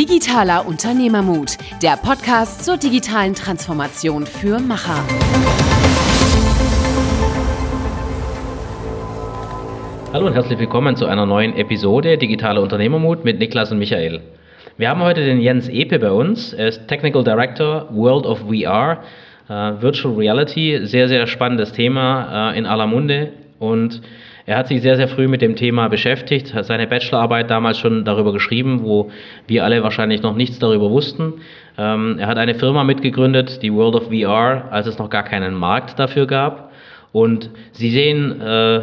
Digitaler Unternehmermut, der Podcast zur digitalen Transformation für Macher. Hallo und herzlich willkommen zu einer neuen Episode Digitaler Unternehmermut mit Niklas und Michael. Wir haben heute den Jens Epe bei uns. Er ist Technical Director World of VR, äh, Virtual Reality. Sehr, sehr spannendes Thema äh, in aller Munde. Und er hat sich sehr, sehr früh mit dem Thema beschäftigt, hat seine Bachelorarbeit damals schon darüber geschrieben, wo wir alle wahrscheinlich noch nichts darüber wussten. Ähm, er hat eine Firma mitgegründet, die World of VR, als es noch gar keinen Markt dafür gab. Und Sie sehen äh,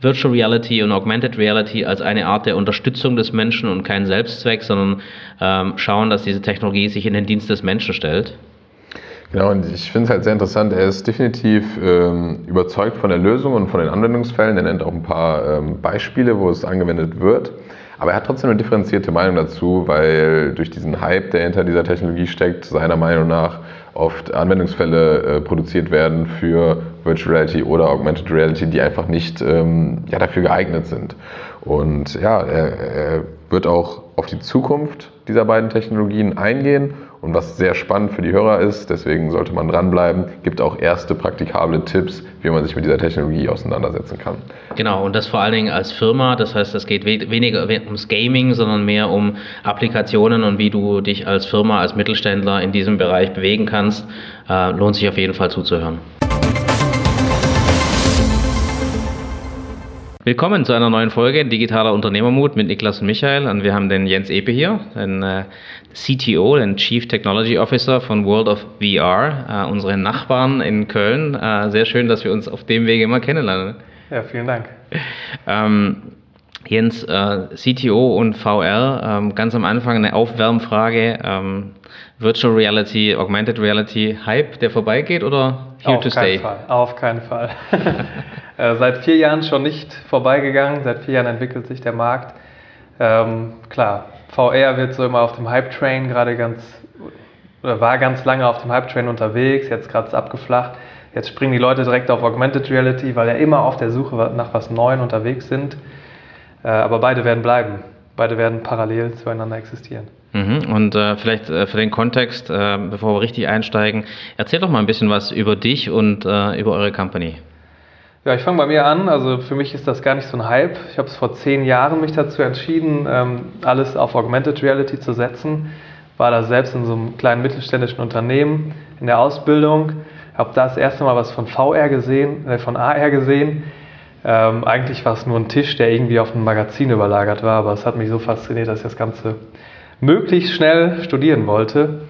Virtual Reality und Augmented Reality als eine Art der Unterstützung des Menschen und kein Selbstzweck, sondern ähm, schauen, dass diese Technologie sich in den Dienst des Menschen stellt. Genau, und ich finde es halt sehr interessant. Er ist definitiv ähm, überzeugt von der Lösung und von den Anwendungsfällen. Er nennt auch ein paar ähm, Beispiele, wo es angewendet wird. Aber er hat trotzdem eine differenzierte Meinung dazu, weil durch diesen Hype, der hinter dieser Technologie steckt, seiner Meinung nach oft Anwendungsfälle äh, produziert werden für Virtual Reality oder Augmented Reality, die einfach nicht ähm, ja, dafür geeignet sind. Und ja, er, er wird auch auf die Zukunft dieser beiden Technologien eingehen und was sehr spannend für die Hörer ist, deswegen sollte man dranbleiben, gibt auch erste praktikable Tipps, wie man sich mit dieser Technologie auseinandersetzen kann. Genau, und das vor allen Dingen als Firma, das heißt, es geht weniger ums Gaming, sondern mehr um Applikationen und wie du dich als Firma, als Mittelständler in diesem Bereich bewegen kannst. Äh, lohnt sich auf jeden Fall zuzuhören. Willkommen zu einer neuen Folge Digitaler Unternehmermut mit Niklas und Michael. Und wir haben den Jens Epe hier, den äh, CTO, den Chief Technology Officer von World of VR, äh, unsere Nachbarn in Köln. Äh, sehr schön, dass wir uns auf dem Wege mal kennenlernen. Ja, vielen Dank. Ähm, Jens, äh, CTO und VR, ähm, ganz am Anfang eine Aufwärmfrage. Ähm, Virtual Reality, Augmented Reality Hype, der vorbeigeht oder here Auf to stay? Fall. Auf keinen Fall. äh, seit vier Jahren schon nicht vorbeigegangen. Seit vier Jahren entwickelt sich der Markt. Ähm, klar, VR wird so immer auf dem Hype-Train gerade ganz, oder war ganz lange auf dem Hype-Train unterwegs. Jetzt gerade abgeflacht. Jetzt springen die Leute direkt auf Augmented Reality, weil ja immer auf der Suche nach was Neuem unterwegs sind. Äh, aber beide werden bleiben. Beide werden parallel zueinander existieren. Mhm. Und äh, vielleicht äh, für den Kontext, äh, bevor wir richtig einsteigen, erzähl doch mal ein bisschen was über dich und äh, über eure Company. Ja, ich fange bei mir an. Also für mich ist das gar nicht so ein Hype. Ich habe es vor zehn Jahren mich dazu entschieden, ähm, alles auf Augmented Reality zu setzen. War da selbst in so einem kleinen mittelständischen Unternehmen in der Ausbildung. Habe da das erste Mal was von VR gesehen, äh, von AR gesehen. Ähm, eigentlich war es nur ein Tisch, der irgendwie auf ein Magazin überlagert war, aber es hat mich so fasziniert, dass ich das Ganze möglichst schnell studieren wollte.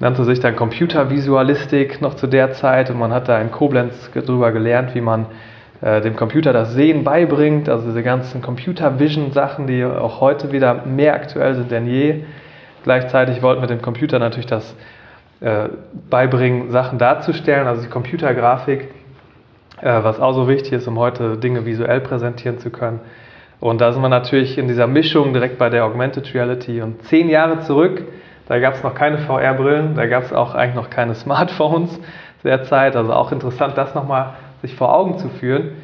Nannte sich dann Computervisualistik noch zu der Zeit und man hat da in Koblenz darüber gelernt, wie man äh, dem Computer das Sehen beibringt, also diese ganzen Computer Vision Sachen, die auch heute wieder mehr aktuell sind denn je. Gleichzeitig wollten wir dem Computer natürlich das äh, beibringen, Sachen darzustellen, also die Computergrafik, äh, was auch so wichtig ist, um heute Dinge visuell präsentieren zu können. Und da sind wir natürlich in dieser Mischung direkt bei der Augmented Reality. Und zehn Jahre zurück, da gab es noch keine VR-Brillen, da gab es auch eigentlich noch keine Smartphones zu der Zeit. Also auch interessant, das nochmal sich vor Augen zu führen.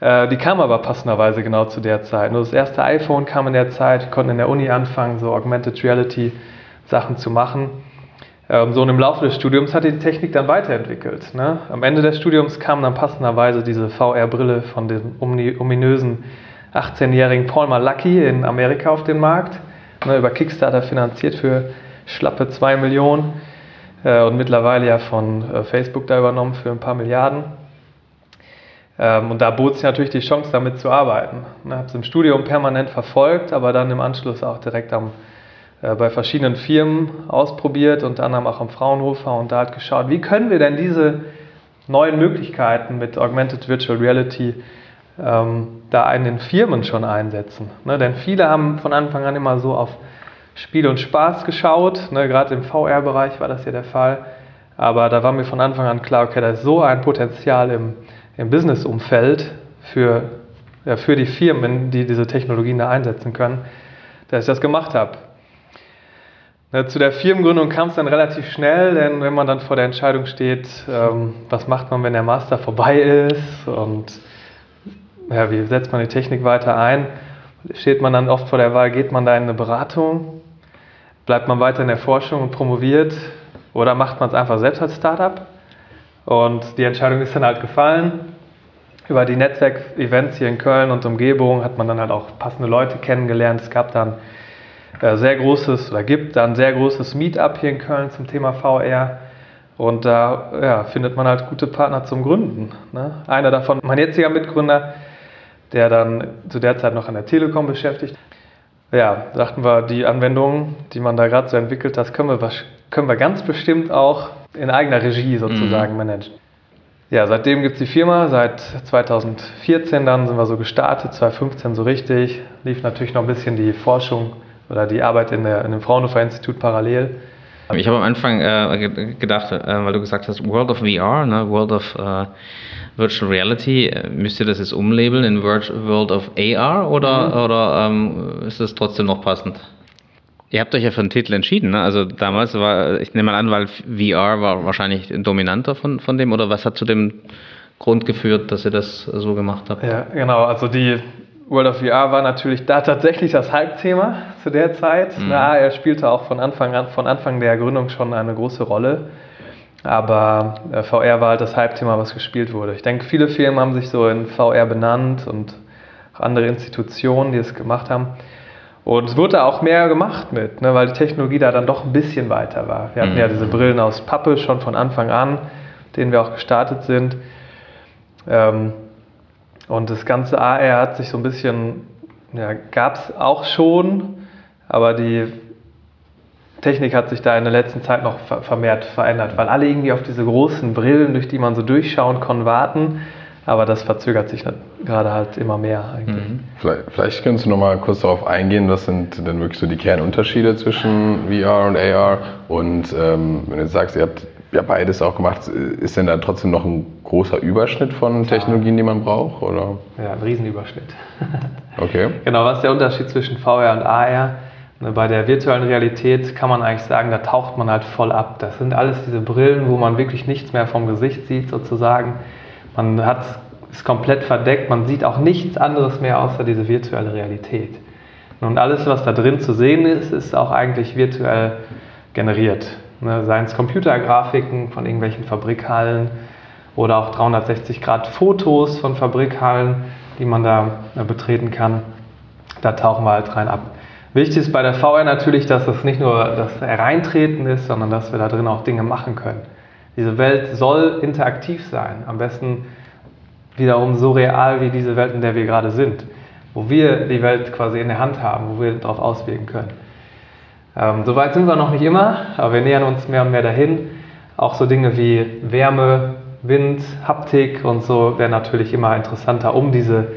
Äh, die kam aber passenderweise genau zu der Zeit. Nur das erste iPhone kam in der Zeit, konnten in der Uni anfangen, so Augmented Reality Sachen zu machen. Ähm, so und im Laufe des Studiums hat die Technik dann weiterentwickelt. Ne? Am Ende des Studiums kam dann passenderweise diese VR-Brille von dem ominösen 18-jährigen Paul Malacki in Amerika auf den Markt, ne, über Kickstarter finanziert für schlappe 2 Millionen äh, und mittlerweile ja von äh, Facebook da übernommen für ein paar Milliarden. Ähm, und da bot sich natürlich die Chance, damit zu arbeiten. Ich ne, habe es im Studium permanent verfolgt, aber dann im Anschluss auch direkt am, äh, bei verschiedenen Firmen ausprobiert, unter anderem auch am Fraunhofer und da hat geschaut, wie können wir denn diese neuen Möglichkeiten mit Augmented Virtual Reality ähm, da in den Firmen schon einsetzen. Ne? Denn viele haben von Anfang an immer so auf Spiel und Spaß geschaut. Ne? Gerade im VR-Bereich war das ja der Fall. Aber da war mir von Anfang an klar, okay, da ist so ein Potenzial im, im Business-Umfeld für, ja, für die Firmen, die diese Technologien da einsetzen können, dass ich das gemacht habe. Ne, zu der Firmengründung kam es dann relativ schnell, denn wenn man dann vor der Entscheidung steht, ähm, was macht man, wenn der Master vorbei ist und ja, wie setzt man die Technik weiter ein? Steht man dann oft vor der Wahl, geht man da in eine Beratung? Bleibt man weiter in der Forschung und promoviert oder macht man es einfach selbst als Startup? Und die Entscheidung ist dann halt gefallen. Über die Netzwerkevents hier in Köln und Umgebung hat man dann halt auch passende Leute kennengelernt. Es gab dann äh, sehr großes oder gibt dann sehr großes Meetup hier in Köln zum Thema VR. Und da ja, findet man halt gute Partner zum Gründen. Ne? Einer davon, mein jetziger Mitgründer, der dann zu der Zeit noch an der Telekom beschäftigt. Ja, dachten wir, die Anwendungen, die man da gerade so entwickelt hat, können wir, können wir ganz bestimmt auch in eigener Regie sozusagen mhm. managen. Ja, seitdem gibt es die Firma, seit 2014 dann sind wir so gestartet, 2015 so richtig, lief natürlich noch ein bisschen die Forschung oder die Arbeit in, der, in dem Fraunhofer Institut parallel. Ich habe am Anfang äh, gedacht, äh, weil du gesagt hast, World of VR, ne, World of äh, Virtual Reality, äh, müsst ihr das jetzt umlabeln in World of AR oder, mhm. oder ähm, ist das trotzdem noch passend? Ihr habt euch ja für einen Titel entschieden, ne? Also damals war, ich nehme mal an, weil VR war wahrscheinlich dominanter von, von dem, oder was hat zu dem Grund geführt, dass ihr das so gemacht habt? Ja, genau. Also die World of VR war natürlich da tatsächlich das Hype-Thema zu der Zeit. Mhm. Na, er spielte auch von Anfang an, von Anfang der Gründung schon eine große Rolle. Aber äh, VR war halt das Hype-Thema, was gespielt wurde. Ich denke, viele Firmen haben sich so in VR benannt und auch andere Institutionen, die es gemacht haben. Und es wurde auch mehr gemacht mit, ne, weil die Technologie da dann doch ein bisschen weiter war. Wir hatten mhm. ja diese Brillen aus Pappe schon von Anfang an, denen wir auch gestartet sind. Ähm, und das ganze AR hat sich so ein bisschen, ja, gab es auch schon, aber die Technik hat sich da in der letzten Zeit noch vermehrt verändert, weil alle irgendwie auf diese großen Brillen, durch die man so durchschauen kann, warten. Aber das verzögert sich gerade halt immer mehr eigentlich. Mhm. Vielleicht, vielleicht könntest du noch mal kurz darauf eingehen, was sind denn wirklich so die Kernunterschiede zwischen VR und AR? Und ähm, wenn du jetzt sagst, ihr habt ja beides auch gemacht. Ist denn da trotzdem noch ein großer Überschnitt von Technologien, die man braucht? Oder? Ja, ein Riesenüberschnitt. Okay. genau, was ist der Unterschied zwischen VR und AR? Bei der virtuellen Realität kann man eigentlich sagen, da taucht man halt voll ab. Das sind alles diese Brillen, wo man wirklich nichts mehr vom Gesicht sieht, sozusagen. Man hat, ist komplett verdeckt, man sieht auch nichts anderes mehr außer diese virtuelle Realität. Und alles, was da drin zu sehen ist, ist auch eigentlich virtuell generiert. Ne, seien es Computergrafiken von irgendwelchen Fabrikhallen oder auch 360 Grad Fotos von Fabrikhallen, die man da betreten kann. Da tauchen wir halt rein ab. Wichtig ist bei der VR natürlich, dass es nicht nur das Hereintreten ist, sondern dass wir da drin auch Dinge machen können. Diese Welt soll interaktiv sein, am besten wiederum so real wie diese Welt, in der wir gerade sind, wo wir die Welt quasi in der Hand haben, wo wir darauf auswirken können. Ähm, Soweit sind wir noch nicht immer, aber wir nähern uns mehr und mehr dahin. Auch so Dinge wie Wärme, Wind, Haptik und so werden natürlich immer interessanter, um diese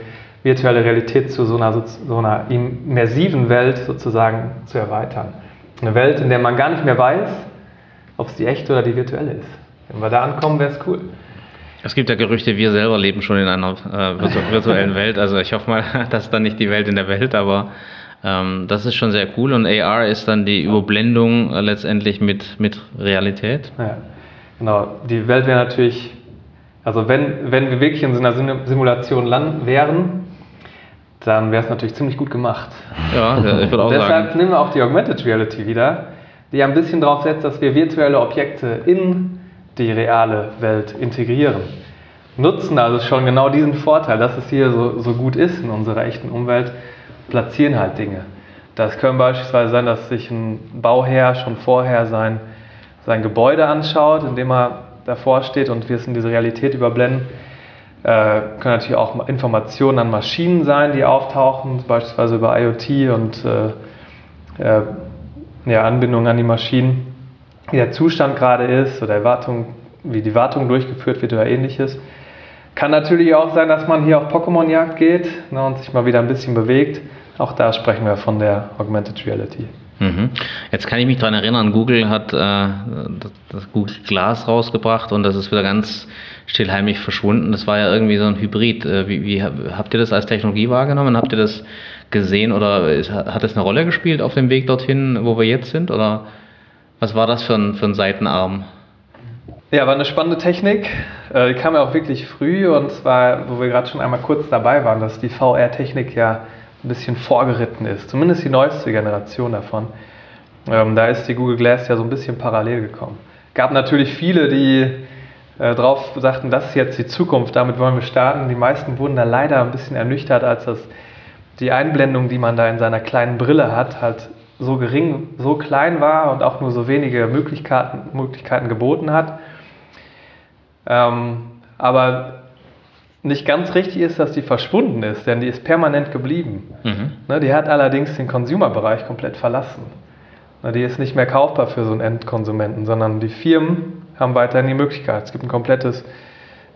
virtuelle Realität zu so einer, so einer immersiven Welt sozusagen zu erweitern. Eine Welt, in der man gar nicht mehr weiß, ob es die echte oder die virtuelle ist. Wenn wir da ankommen, wäre es cool. Es gibt ja Gerüchte, wir selber leben schon in einer äh, virtuellen Welt. Also ich hoffe mal, das ist dann nicht die Welt in der Welt, aber ähm, das ist schon sehr cool und AR ist dann die Überblendung äh, letztendlich mit, mit Realität. Ja, genau. Die Welt wäre natürlich, also wenn, wenn wir wirklich in so einer Simulation landen wären, dann wäre es natürlich ziemlich gut gemacht. Ja, ich würde auch Deshalb sagen. Deshalb nehmen wir auch die Augmented Reality wieder, die ein bisschen darauf setzt, dass wir virtuelle Objekte in die reale Welt integrieren. Nutzen also schon genau diesen Vorteil, dass es hier so, so gut ist in unserer echten Umwelt, platzieren halt Dinge. Das können beispielsweise sein, dass sich ein Bauherr schon vorher sein, sein Gebäude anschaut, indem er davor steht und wir es in diese Realität überblenden. Äh, können natürlich auch Informationen an Maschinen sein, die auftauchen, beispielsweise über IoT und äh, äh, ja, Anbindung an die Maschinen, wie der Zustand gerade ist oder Wartung, wie die Wartung durchgeführt wird oder ähnliches. Kann natürlich auch sein, dass man hier auf Pokémon-Jagd geht ne, und sich mal wieder ein bisschen bewegt. Auch da sprechen wir von der Augmented Reality. Mhm. Jetzt kann ich mich daran erinnern, Google hat äh, das, Google Glass rausgebracht und das ist wieder ganz stillheimlich verschwunden. Das war ja irgendwie so ein Hybrid. Äh, wie, wie, habt ihr das als Technologie wahrgenommen? Habt ihr das gesehen oder ist, hat es eine Rolle gespielt auf dem Weg dorthin, wo wir jetzt sind? Oder was war das für ein, für ein Seitenarm? Ja, war eine spannende Technik. Äh, die kam ja auch wirklich früh und zwar, wo wir gerade schon einmal kurz dabei waren, dass die VR-Technik ja ein bisschen vorgeritten ist, zumindest die neueste Generation davon. Ähm, da ist die Google Glass ja so ein bisschen parallel gekommen. Gab natürlich viele, die äh, drauf sagten, das ist jetzt die Zukunft, damit wollen wir starten. Die meisten wurden da leider ein bisschen ernüchtert, als das die Einblendung, die man da in seiner kleinen Brille hat, halt so gering, so klein war und auch nur so wenige Möglichkeiten, Möglichkeiten geboten hat. Ähm, aber nicht ganz richtig ist, dass die verschwunden ist, denn die ist permanent geblieben. Mhm. Ne, die hat allerdings den Consumer-Bereich komplett verlassen. Ne, die ist nicht mehr kaufbar für so einen Endkonsumenten, sondern die Firmen haben weiterhin die Möglichkeit. Es gibt ein komplettes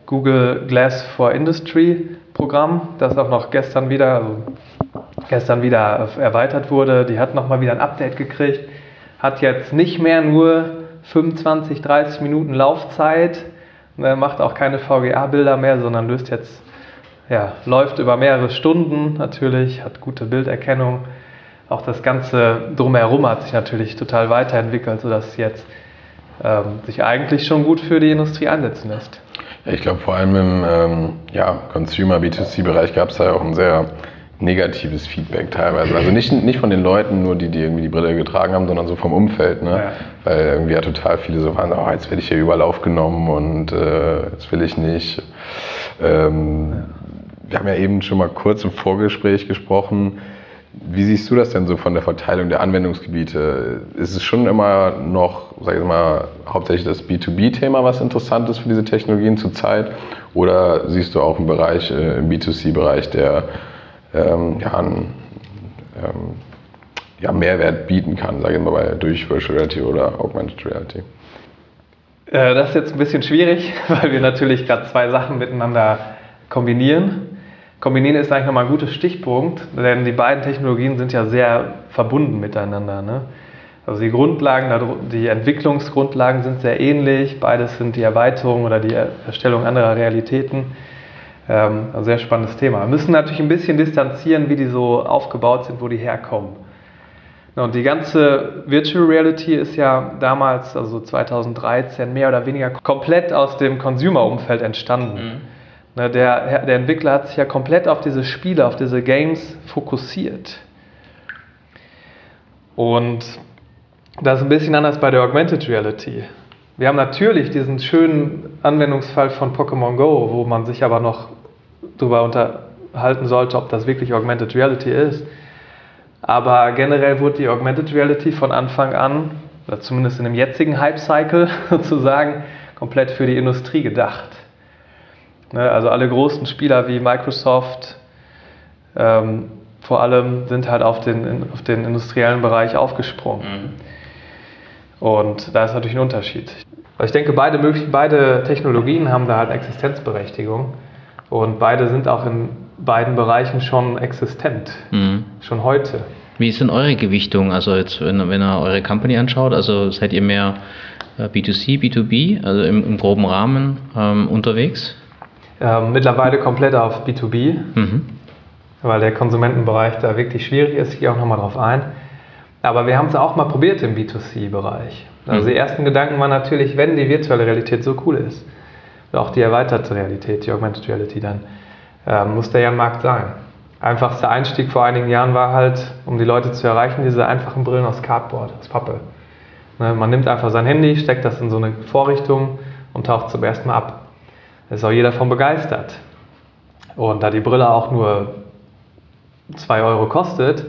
Google Glass for Industry Programm, das auch noch gestern wieder, also gestern wieder erweitert wurde. Die hat nochmal wieder ein Update gekriegt, hat jetzt nicht mehr nur 25, 30 Minuten Laufzeit, ne, macht auch keine VGA-Bilder mehr, sondern löst jetzt, ja, läuft über mehrere Stunden natürlich, hat gute Bilderkennung. Auch das Ganze drumherum hat sich natürlich total weiterentwickelt, sodass jetzt ähm, sich eigentlich schon gut für die Industrie einsetzen lässt. Ich glaube, vor allem im ähm, ja, Consumer B2C-Bereich gab es da ja auch ein sehr negatives Feedback teilweise. Also nicht, nicht von den Leuten nur, die, die irgendwie die Brille getragen haben, sondern so vom Umfeld. Ne? Ja. Weil irgendwie ja total viele so waren, oh, jetzt werde ich hier überall aufgenommen und äh, jetzt will ich nicht. Ähm, ja. Wir haben ja eben schon mal kurz im Vorgespräch gesprochen. Wie siehst du das denn so von der Verteilung der Anwendungsgebiete? Ist es schon immer noch, sag ich mal, hauptsächlich das B2B-Thema, was interessant ist für diese Technologien zurzeit? Oder siehst du auch einen Bereich äh, im B2C-Bereich, der ähm, ja, einen ähm, ja, Mehrwert bieten kann, sage ich mal, durch Virtual Reality oder Augmented Reality? Äh, das ist jetzt ein bisschen schwierig, weil wir natürlich gerade zwei Sachen miteinander kombinieren. Kombinieren ist eigentlich nochmal ein guter Stichpunkt, denn die beiden Technologien sind ja sehr verbunden miteinander. Ne? Also die Grundlagen, die Entwicklungsgrundlagen sind sehr ähnlich, beides sind die Erweiterung oder die Erstellung anderer Realitäten. Ähm, ein sehr spannendes Thema. Wir müssen natürlich ein bisschen distanzieren, wie die so aufgebaut sind, wo die herkommen. Und die ganze Virtual Reality ist ja damals, also 2013, mehr oder weniger komplett aus dem Consumer-Umfeld entstanden. Mhm. Der, der Entwickler hat sich ja komplett auf diese Spiele, auf diese Games fokussiert. Und das ist ein bisschen anders bei der Augmented Reality. Wir haben natürlich diesen schönen Anwendungsfall von Pokémon Go, wo man sich aber noch darüber unterhalten sollte, ob das wirklich Augmented Reality ist. Aber generell wurde die Augmented Reality von Anfang an, oder zumindest in dem jetzigen Hype-Cycle sozusagen, komplett für die Industrie gedacht. Ne, also alle großen Spieler wie Microsoft ähm, vor allem sind halt auf den, auf den industriellen Bereich aufgesprungen. Mhm. Und da ist natürlich ein Unterschied. Ich denke, beide, beide Technologien haben da halt Existenzberechtigung und beide sind auch in beiden Bereichen schon existent, mhm. schon heute. Wie ist denn eure Gewichtung? Also jetzt, wenn, wenn ihr eure Company anschaut, also seid ihr mehr B2C, äh, B2B, also im, im groben Rahmen ähm, unterwegs? Ähm, mittlerweile komplett auf B2B, mhm. weil der Konsumentenbereich da wirklich schwierig ist. Ich gehe auch nochmal drauf ein. Aber wir haben es auch mal probiert im B2C-Bereich. Also mhm. die ersten Gedanken waren natürlich, wenn die virtuelle Realität so cool ist, auch die erweiterte Realität, die Augmented Reality, dann äh, muss der ja ein Markt sein. Einfachster Einstieg vor einigen Jahren war halt, um die Leute zu erreichen, diese einfachen Brillen aus Cardboard, aus Pappe. Ne, man nimmt einfach sein Handy, steckt das in so eine Vorrichtung und taucht zum ersten Mal ab. Ist auch jeder davon begeistert. Und da die Brille auch nur 2 Euro kostet,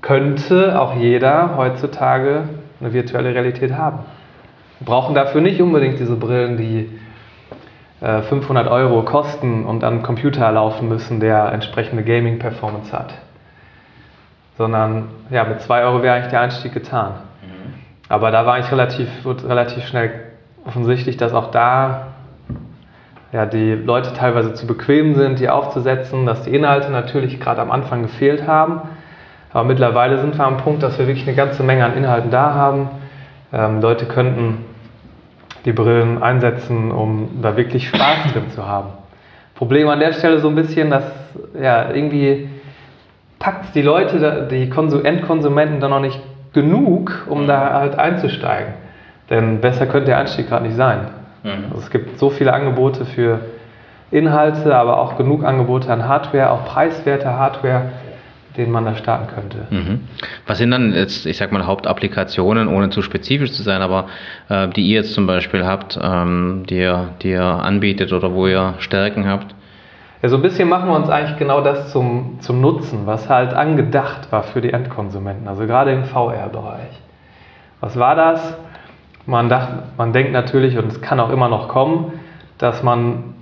könnte auch jeder heutzutage eine virtuelle Realität haben. Wir brauchen dafür nicht unbedingt diese Brillen, die 500 äh, Euro kosten und an einen Computer laufen müssen, der entsprechende Gaming-Performance hat. Sondern ja, mit 2 Euro wäre eigentlich der Einstieg getan. Mhm. Aber da war eigentlich relativ, relativ schnell offensichtlich, dass auch da ja, die Leute teilweise zu bequem sind, die aufzusetzen, dass die Inhalte natürlich gerade am Anfang gefehlt haben. Aber mittlerweile sind wir am Punkt, dass wir wirklich eine ganze Menge an Inhalten da haben. Ähm, Leute könnten die Brillen einsetzen, um da wirklich Spaß drin zu haben. Problem an der Stelle so ein bisschen, dass ja, irgendwie packt die Leute, die Endkonsumenten da noch nicht genug, um da halt einzusteigen. Denn besser könnte der Einstieg gerade nicht sein. Mhm. Also es gibt so viele Angebote für Inhalte, aber auch genug Angebote an Hardware, auch preiswerte Hardware, den man da starten könnte. Mhm. Was sind dann jetzt, ich sag mal, Hauptapplikationen, ohne zu spezifisch zu sein, aber äh, die ihr jetzt zum Beispiel habt, ähm, die, ihr, die ihr anbietet oder wo ihr Stärken habt? Ja, so ein bisschen machen wir uns eigentlich genau das zum, zum Nutzen, was halt angedacht war für die Endkonsumenten, also gerade im VR-Bereich. Was war das? Man, dacht, man denkt natürlich, und es kann auch immer noch kommen, dass man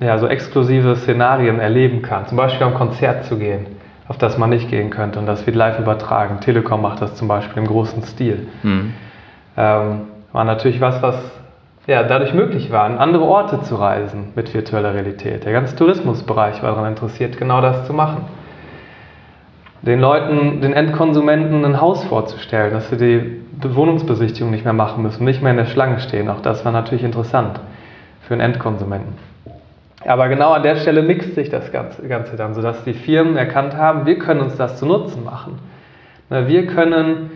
ja, so exklusive Szenarien erleben kann, zum Beispiel am Konzert zu gehen auf das man nicht gehen könnte. Und das wird live übertragen. Telekom macht das zum Beispiel im großen Stil. Mhm. Ähm, war natürlich was, was ja, dadurch möglich war, an andere Orte zu reisen mit virtueller Realität. Der ganze Tourismusbereich war daran interessiert, genau das zu machen. Den Leuten, den Endkonsumenten ein Haus vorzustellen, dass sie die Wohnungsbesichtigung nicht mehr machen müssen, nicht mehr in der Schlange stehen. Auch das war natürlich interessant für einen Endkonsumenten. Aber genau an der Stelle mixt sich das Ganze, dann, sodass die Firmen erkannt haben, wir können uns das zu Nutzen machen. Wir können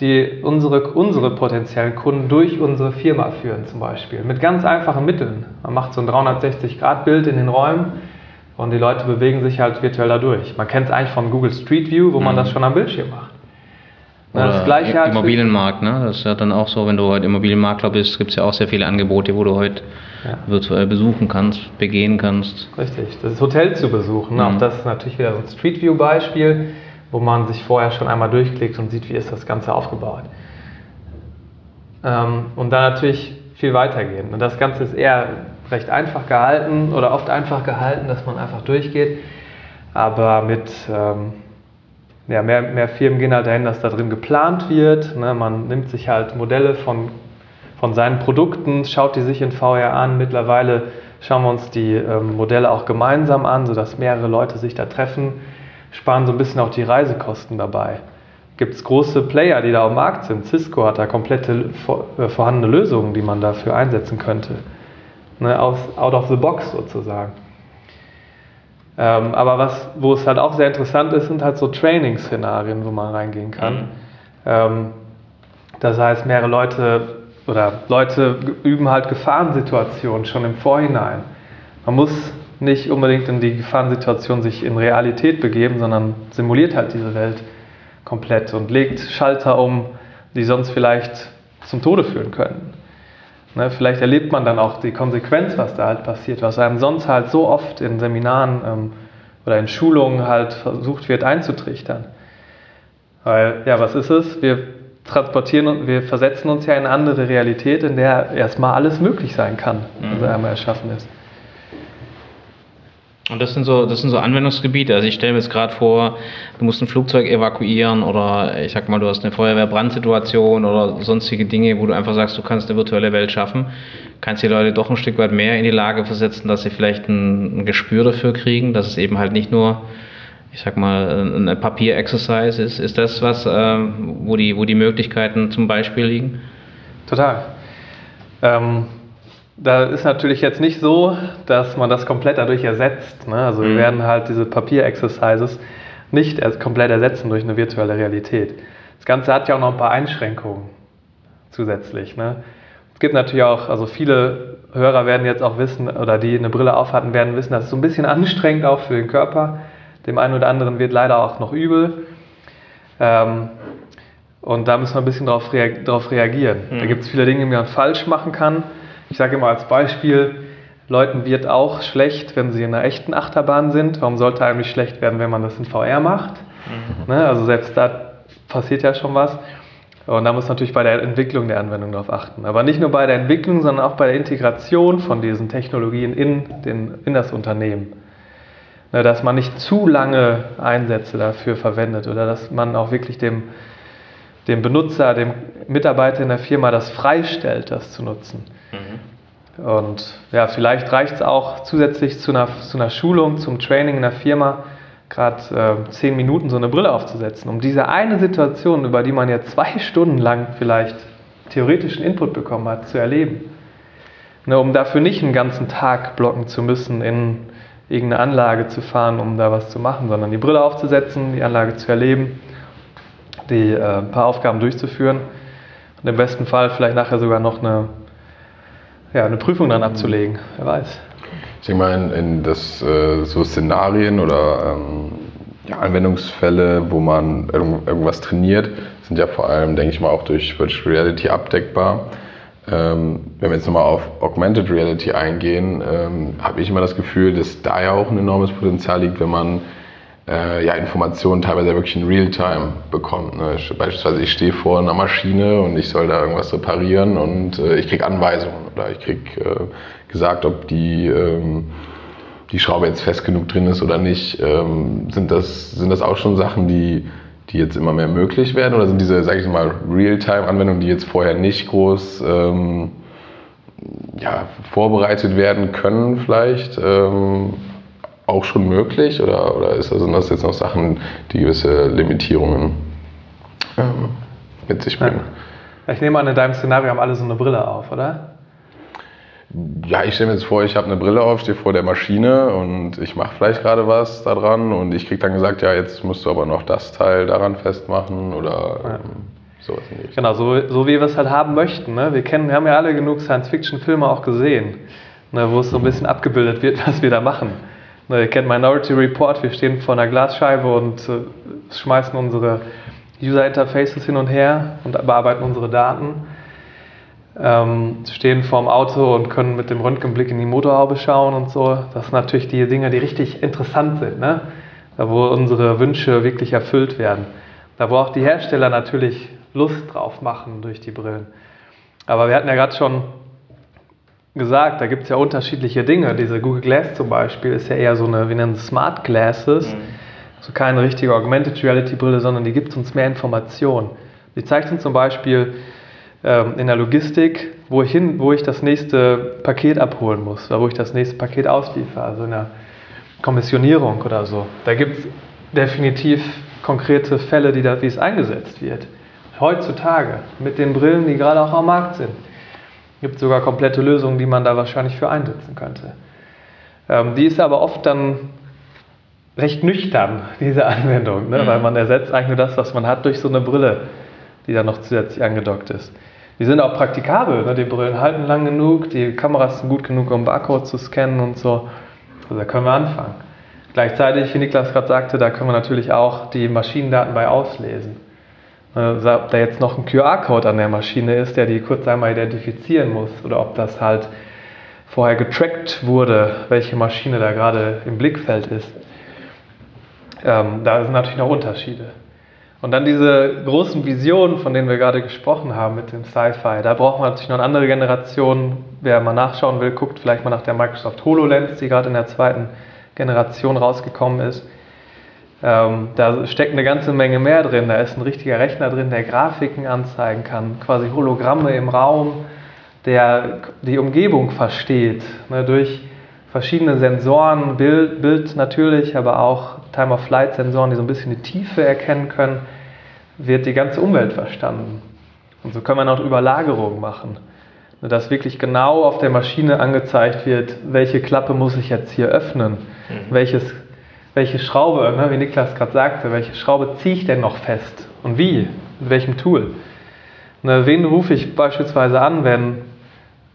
die, unsere, unsere potenziellen Kunden durch unsere Firma führen zum Beispiel. Mit ganz einfachen Mitteln. Man macht so ein 360-Grad-Bild in den Räumen und die Leute bewegen sich halt virtuell dadurch. Man kennt es eigentlich von Google Street View, wo man mhm. das schon am Bildschirm macht. Oder das gleiche halt Immobilienmarkt, ne? Das ist ja dann auch so, wenn du heute Immobilienmakler bist, gibt es ja auch sehr viele Angebote, wo du heute ja. virtuell besuchen kannst, begehen kannst. Richtig, das ist Hotel zu besuchen. Mhm. Auch das ist natürlich wieder so ein Street View Beispiel, wo man sich vorher schon einmal durchklickt und sieht, wie ist das Ganze aufgebaut. Ähm, und dann natürlich viel weitergehen. Und das Ganze ist eher recht einfach gehalten oder oft einfach gehalten, dass man einfach durchgeht. Aber mit ähm, ja, mehr, mehr Firmen gehen halt dahin, dass da drin geplant wird. Ne? Man nimmt sich halt Modelle von von seinen Produkten, schaut die sich in VR an. Mittlerweile schauen wir uns die ähm, Modelle auch gemeinsam an, sodass mehrere Leute sich da treffen, sparen so ein bisschen auch die Reisekosten dabei. Gibt es große Player, die da am Markt sind? Cisco hat da komplette äh, vorhandene Lösungen, die man dafür einsetzen könnte. Ne, aus, out of the box sozusagen. Ähm, aber was, wo es halt auch sehr interessant ist, sind halt so Training-Szenarien, wo man reingehen kann. Mhm. Ähm, das heißt, mehrere Leute oder Leute üben halt Gefahrensituationen schon im Vorhinein. Man muss nicht unbedingt in die Gefahrensituation sich in Realität begeben, sondern simuliert halt diese Welt komplett und legt Schalter um, die sonst vielleicht zum Tode führen könnten. Ne, vielleicht erlebt man dann auch die Konsequenz, was da halt passiert, was einem sonst halt so oft in Seminaren ähm, oder in Schulungen halt versucht wird einzutrichtern. Weil, ja, was ist es? Wir transportieren und wir versetzen uns ja in eine andere Realität, in der erstmal alles möglich sein kann, mhm. was einmal erschaffen ist. Und das sind so, das sind so Anwendungsgebiete. Also ich stelle mir jetzt gerade vor, du musst ein Flugzeug evakuieren oder ich sag mal, du hast eine Feuerwehrbrandsituation oder sonstige Dinge, wo du einfach sagst, du kannst eine virtuelle Welt schaffen, kannst die Leute doch ein Stück weit mehr in die Lage versetzen, dass sie vielleicht ein, ein Gespür dafür kriegen, dass es eben halt nicht nur ich sag mal, ein Papier-Exercise ist, ist das was, äh, wo, die, wo die Möglichkeiten zum Beispiel liegen? Total. Ähm, da ist natürlich jetzt nicht so, dass man das komplett dadurch ersetzt. Ne? Also mhm. wir werden halt diese Papier-Exercises nicht komplett ersetzen durch eine virtuelle Realität. Das Ganze hat ja auch noch ein paar Einschränkungen zusätzlich. Ne? Es gibt natürlich auch, also viele Hörer werden jetzt auch wissen, oder die eine Brille aufhatten, werden wissen, dass es so ein bisschen anstrengend auch für den Körper dem einen oder anderen wird leider auch noch übel. Ähm, und da müssen wir ein bisschen darauf reag reagieren. Mhm. Da gibt es viele Dinge, die man falsch machen kann. Ich sage immer als Beispiel, Leuten wird auch schlecht, wenn sie in einer echten Achterbahn sind. Warum sollte einem nicht schlecht werden, wenn man das in VR macht? Mhm. Ne? Also selbst da passiert ja schon was. Und da muss man natürlich bei der Entwicklung der Anwendung darauf achten. Aber nicht nur bei der Entwicklung, sondern auch bei der Integration von diesen Technologien in, den, in das Unternehmen. Ne, dass man nicht zu lange Einsätze dafür verwendet oder dass man auch wirklich dem, dem Benutzer, dem Mitarbeiter in der Firma das freistellt, das zu nutzen. Und ja, vielleicht reicht es auch zusätzlich zu einer, zu einer Schulung, zum Training in der Firma, gerade äh, zehn Minuten so eine Brille aufzusetzen, um diese eine Situation, über die man jetzt zwei Stunden lang vielleicht theoretischen Input bekommen hat, zu erleben. Ne, um dafür nicht einen ganzen Tag blocken zu müssen in irgendeine Anlage zu fahren, um da was zu machen, sondern die Brille aufzusetzen, die Anlage zu erleben, die äh, ein paar Aufgaben durchzuführen und im besten Fall vielleicht nachher sogar noch eine, ja, eine Prüfung dann abzulegen, wer weiß. Ich denke mal, in, das, äh, so Szenarien oder ähm, ja, Anwendungsfälle, wo man irgendwas trainiert, sind ja vor allem, denke ich mal, auch durch Virtual Reality abdeckbar. Ähm, wenn wir jetzt nochmal auf Augmented Reality eingehen, ähm, habe ich immer das Gefühl, dass da ja auch ein enormes Potenzial liegt, wenn man äh, ja, Informationen teilweise wirklich in Realtime bekommt. Ne? Beispielsweise ich stehe vor einer Maschine und ich soll da irgendwas reparieren und äh, ich kriege Anweisungen oder ich kriege äh, gesagt, ob die, ähm, die Schraube jetzt fest genug drin ist oder nicht. Ähm, sind, das, sind das auch schon Sachen, die, die jetzt immer mehr möglich werden oder sind diese, sage ich mal, Realtime-Anwendungen, die jetzt vorher nicht groß ähm, ja, vorbereitet werden können vielleicht? Ähm, auch schon möglich oder, oder ist, sind das jetzt noch Sachen, die gewisse Limitierungen ähm, mit sich bringen? Ja. Ich nehme an, in deinem Szenario haben alle so eine Brille auf, oder? Ja, ich stelle mir jetzt vor, ich habe eine Brille auf, stehe vor der Maschine und ich mache vielleicht gerade was da dran und ich kriege dann gesagt, ja, jetzt musst du aber noch das Teil daran festmachen oder ja. ähm, sowas in Genau, so, so wie wir es halt haben möchten. Ne? Wir, kennen, wir haben ja alle genug Science-Fiction-Filme auch gesehen, ne, wo es so ein bisschen abgebildet wird, was wir da machen. Ihr kennt Minority Report, wir stehen vor einer Glasscheibe und äh, schmeißen unsere User Interfaces hin und her und bearbeiten unsere Daten. Ähm, stehen vorm Auto und können mit dem Röntgenblick in die Motorhaube schauen und so. Das sind natürlich die Dinge, die richtig interessant sind, ne? da wo unsere Wünsche wirklich erfüllt werden. Da wo auch die Hersteller natürlich Lust drauf machen durch die Brillen. Aber wir hatten ja gerade schon gesagt, da gibt es ja unterschiedliche Dinge. Diese Google Glass zum Beispiel ist ja eher so eine, wir nennen es Smart Glasses, mhm. also keine richtige Augmented Reality Brille, sondern die gibt uns mehr Informationen. Die zeigt uns zum Beispiel ähm, in der Logistik, wo ich, hin, wo ich das nächste Paket abholen muss oder wo ich das nächste Paket ausliefere, also in der Kommissionierung oder so. Da gibt es definitiv konkrete Fälle, die da, wie es eingesetzt wird. Heutzutage mit den Brillen, die gerade auch am Markt sind gibt sogar komplette Lösungen, die man da wahrscheinlich für einsetzen könnte. Ähm, die ist aber oft dann recht nüchtern, diese Anwendung, ne? Mhm. weil man ersetzt eigentlich nur das, was man hat, durch so eine Brille, die dann noch zusätzlich angedockt ist. Die sind auch praktikabel, ne? die Brillen halten lang genug, die Kameras sind gut genug, um Barcode zu scannen und so. Also da können wir anfangen. Gleichzeitig, wie Niklas gerade sagte, da können wir natürlich auch die Maschinendaten bei auslesen. Äh, ob da jetzt noch ein QR-Code an der Maschine ist, der die kurz einmal identifizieren muss oder ob das halt vorher getrackt wurde, welche Maschine da gerade im Blickfeld ist. Ähm, da sind natürlich noch Unterschiede. Und dann diese großen Visionen, von denen wir gerade gesprochen haben mit dem Sci-Fi, da braucht man natürlich noch eine andere Generation. Wer mal nachschauen will, guckt vielleicht mal nach der Microsoft HoloLens, die gerade in der zweiten Generation rausgekommen ist. Ähm, da steckt eine ganze Menge mehr drin. Da ist ein richtiger Rechner drin, der Grafiken anzeigen kann, quasi Hologramme im Raum, der die Umgebung versteht, ne, durch verschiedene Sensoren, Bild, Bild natürlich, aber auch Time-of-Flight-Sensoren, die so ein bisschen die Tiefe erkennen können, wird die ganze Umwelt verstanden. Und so können wir noch Überlagerungen machen. Ne, dass wirklich genau auf der Maschine angezeigt wird, welche Klappe muss ich jetzt hier öffnen, mhm. welches welche Schraube, ne, wie Niklas gerade sagte, welche Schraube ziehe ich denn noch fest und wie, mit welchem Tool. Ne, wen rufe ich beispielsweise an, wenn,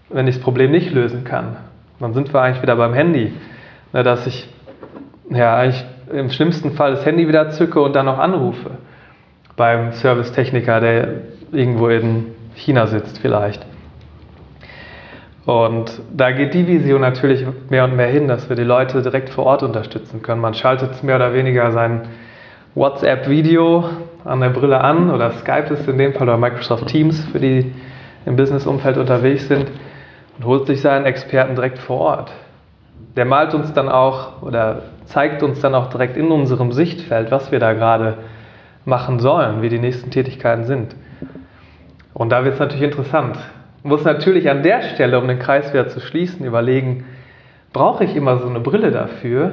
wenn ich das Problem nicht lösen kann? Dann sind wir eigentlich wieder beim Handy, ne, dass ich ja eigentlich im schlimmsten Fall das Handy wieder zücke und dann noch anrufe beim Servicetechniker, der irgendwo in China sitzt vielleicht. Und da geht die Vision natürlich mehr und mehr hin, dass wir die Leute direkt vor Ort unterstützen können. Man schaltet mehr oder weniger sein WhatsApp-Video an der Brille an oder Skype ist in dem Fall oder Microsoft Teams, für die im Business-Umfeld unterwegs sind und holt sich seinen Experten direkt vor Ort. Der malt uns dann auch oder zeigt uns dann auch direkt in unserem Sichtfeld, was wir da gerade machen sollen, wie die nächsten Tätigkeiten sind. Und da wird es natürlich interessant muss natürlich an der Stelle, um den Kreis wieder zu schließen, überlegen, brauche ich immer so eine Brille dafür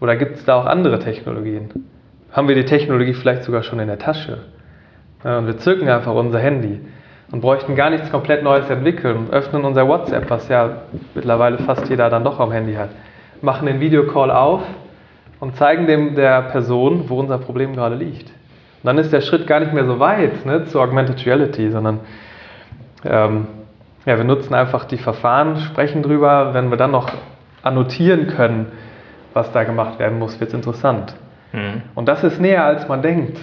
oder gibt es da auch andere Technologien? Haben wir die Technologie vielleicht sogar schon in der Tasche? und wir zücken einfach unser Handy und bräuchten gar nichts komplett Neues entwickeln und öffnen unser WhatsApp, was ja mittlerweile fast jeder dann doch am Handy hat, machen den Videocall auf und zeigen dem der Person, wo unser Problem gerade liegt. Und dann ist der Schritt gar nicht mehr so weit ne, zu Augmented Reality, sondern ähm, ja, wir nutzen einfach die Verfahren, sprechen drüber. Wenn wir dann noch annotieren können, was da gemacht werden muss, wird es interessant. Mhm. Und das ist näher, als man denkt.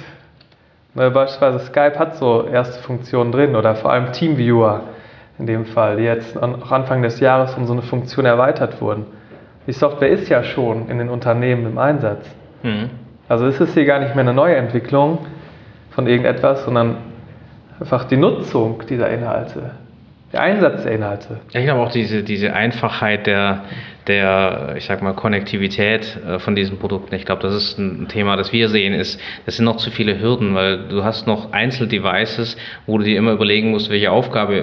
Ne, beispielsweise Skype hat so erste Funktionen drin oder vor allem Teamviewer in dem Fall, die jetzt auch Anfang des Jahres um so eine Funktion erweitert wurden. Die Software ist ja schon in den Unternehmen im Einsatz. Mhm. Also es ist hier gar nicht mehr eine neue Entwicklung von irgendetwas, sondern einfach die Nutzung dieser Inhalte, der Einsatz der Inhalte. Ja, ich glaube auch diese, diese Einfachheit der, der, ich sag mal, Konnektivität äh, von diesen Produkten. Ich glaube, das ist ein Thema, das wir sehen, ist, das sind noch zu viele Hürden, weil du hast noch Einzeldevices, wo du dir immer überlegen musst, welche Aufgabe